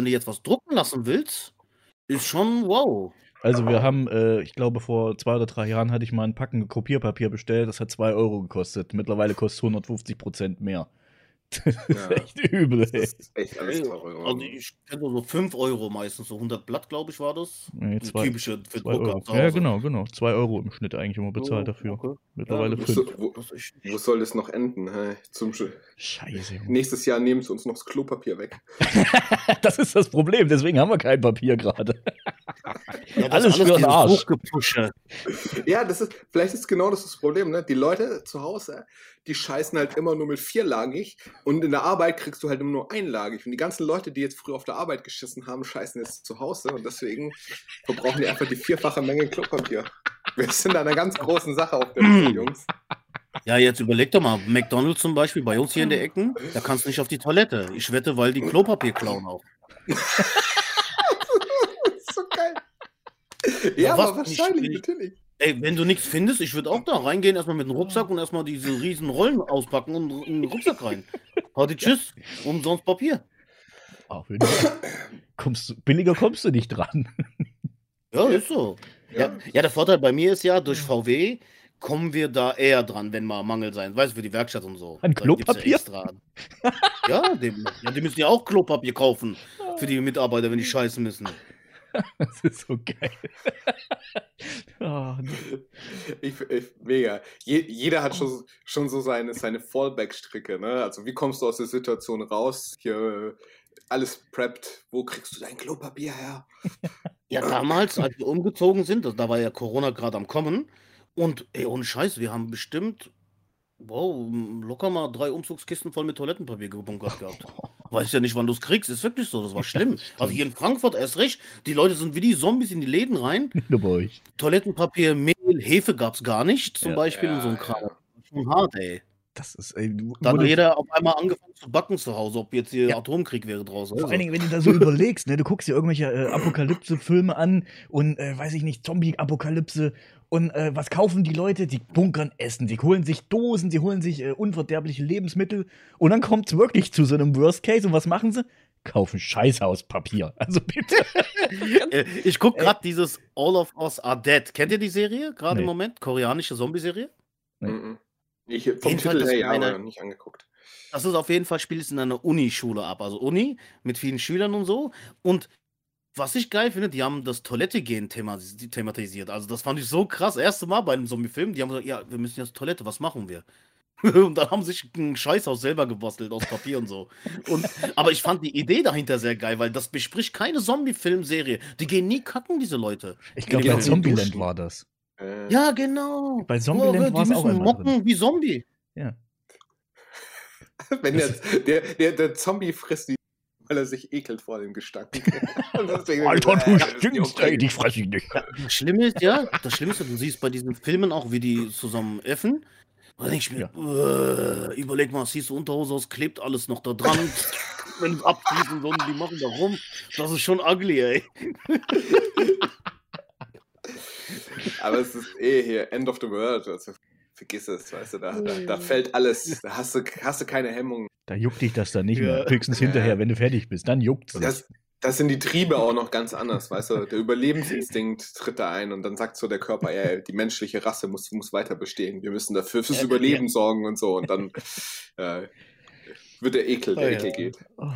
Wenn du jetzt was drucken lassen willst, ist schon wow. Also wir haben, äh, ich glaube, vor zwei oder drei Jahren hatte ich mal ein Packen Kopierpapier bestellt. Das hat 2 Euro gekostet. Mittlerweile kostet es 150 Prozent mehr. [laughs] Das ist Ja. echt übel, ey. Das ist echt alles teurer Also geworden. ich kenne so 5 Euro meistens, so 100 Blatt, glaube ich, war das. Nee, zwei, typische für zwei Drucker Euro. Ja, genau, genau. 2 Euro im Schnitt eigentlich immer bezahlt Oh, dafür. okay. Mittlerweile Ja, Wo, 5. wo, soll das noch enden? hä? Zum Sch Scheiße, Junge. Nächstes Jahr nehmen sie uns noch das Klopapier weg. [laughs] Das ist das Problem, deswegen haben wir kein Papier gerade. ja, das alles für den Arsch. Ja, das ist, vielleicht ist genau das das Problem, ne? Die Leute zu Hause, die scheißen halt immer nur mit vierlagig und in der Arbeit kriegst du halt immer nur einlagig. Und die ganzen Leute, die jetzt früher auf der Arbeit geschissen haben, scheißen jetzt zu Hause und deswegen verbrauchen die einfach die vierfache Menge Klopapier. Wir sind an einer ganz großen Sache auf der Liste, Jungs. Ja, jetzt überleg doch mal, McDonalds zum Beispiel, bei uns hier in der Ecken, da kannst du nicht auf die Toilette. Ich wette, weil die Klopapier klauen auch. Das [laughs] ist so geil. Ja, Ja, aber wahrscheinlich, natürlich. Ey, wenn du nichts findest, ich würde auch da reingehen, erstmal mit dem Rucksack und erstmal diese riesen Rollen auspacken und in den Rucksack rein. Hadi tschüss, umsonst Papier. Auf jeden Fall. Kommst, du- billiger kommst du nicht dran. Ja, ist so. Ja, Ja. der Vorteil bei mir ist ja, durch VW kommen wir da eher dran, wenn mal Mangel sein. Weißt du, für die Werkstatt und so. An Klopapier? Ja, ja, die, ja, die müssen ja auch Klopapier kaufen für die Mitarbeiter, wenn die scheißen müssen. [laughs] Das ist so geil. [laughs] Ah, Ich, ich, mega. Je, jeder hat schon, schon so seine, seine Fallback-Stricke. Ne? Also wie kommst du aus der Situation raus? Hier alles preppt. Wo kriegst du dein Klopapier her? Ja, damals, als wir umgezogen sind, da war ja Corona gerade am Kommen. Und ey, ohne Scheiß, wir haben bestimmt, wow, locker mal drei Umzugskisten voll mit Toilettenpapier gebunkert gehabt. Weiß ja nicht, wann du es kriegst. Ist wirklich so, das war [laughs] schlimm. Also hier in Frankfurt erst recht, die Leute sind wie die Zombies in die Läden rein. Nur bei euch. Toilettenpapier, Mehl, Hefe gab es gar nicht, zum Ja. Beispiel, und so ein Ja, Kram. ja. Schon hart, ey. Das ist, ey, du, Da wo hat jeder auf einmal angefangen zu backen zu Hause, ob jetzt hier Ja. Atomkrieg wäre draußen. Vor Also. allen Dingen, wenn du da so [laughs] überlegst, ne, du guckst dir irgendwelche äh, Apokalypse-Filme an und äh, weiß ich nicht, Zombie-Apokalypse und äh, was kaufen die Leute? Die bunkern Essen, die holen sich Dosen, die holen sich äh, unverderbliche Lebensmittel und dann kommt es wirklich zu so einem Worst Case und was machen sie? Kaufen Scheißhauspapier. [laughs] Also bitte. Äh, Ich gucke gerade dieses All of Us Are Dead. Kennt ihr die Serie gerade Nee. im Moment? Koreanische Zombie-Serie? Nee. Mhm. Ich, vom Titel her ja, aber nicht angeguckt. Das ist auf jeden Fall, spielt es in einer Unischule ab. Also Uni mit vielen Schülern und so. Und was ich geil finde, die haben das Toilette-Gehen themas thematisiert. Also das fand ich so krass. Erste Mal bei einem Zombie-Film. Die haben gesagt, ja, wir müssen jetzt Toilette, was machen wir? [laughs] Und dann haben sich ein Scheißhaus selber gebastelt aus Papier und so. Und, aber ich fand die Idee dahinter sehr geil, weil das bespricht keine Zombie-Film-Serie. Die gehen nie kacken, diese Leute. Ich glaube, bei Zombieland war das. Äh, Ja, genau. Bei Zombieland oh, war's die auch müssen einmal mocken drin. wie Zombie. Ja. [laughs] Wenn der, [laughs] der, der, der Zombie frisst die, weil er sich ekelt vor dem Gestank. [laughs] Und deswegen- Alter, Äh, du stinkst, ey, dich fress ich nicht. Das Schlimme ist, ja, das Schlimme ist, du siehst bei diesen Filmen auch, wie die zusammen essen. Da denke ich mir, äh, überleg mal, ziehst du Unterhose aus, klebt alles noch da dran. Wenn es abfließen soll, die machen da rum. Das ist schon ugly, ey. Aber es ist eh hier End of the World. Also vergiss es, weißt du, da, da, da fällt alles. Da hast du, hast du keine Hemmung. Da juckt dich das dann nicht Ja. mehr. Höchstens Ja. hinterher, wenn du fertig bist. Dann juckt's. dich. Das, das sind die Triebe auch noch ganz anders, weißt du? Der Überlebensinstinkt tritt da ein und dann sagt so der Körper, ja, die menschliche Rasse muss, muss weiter bestehen. Wir müssen dafür fürs Ja, Überleben sorgen und so. Und dann äh, wird der Ekel, der Oh, ja. Ekel geht. Oh.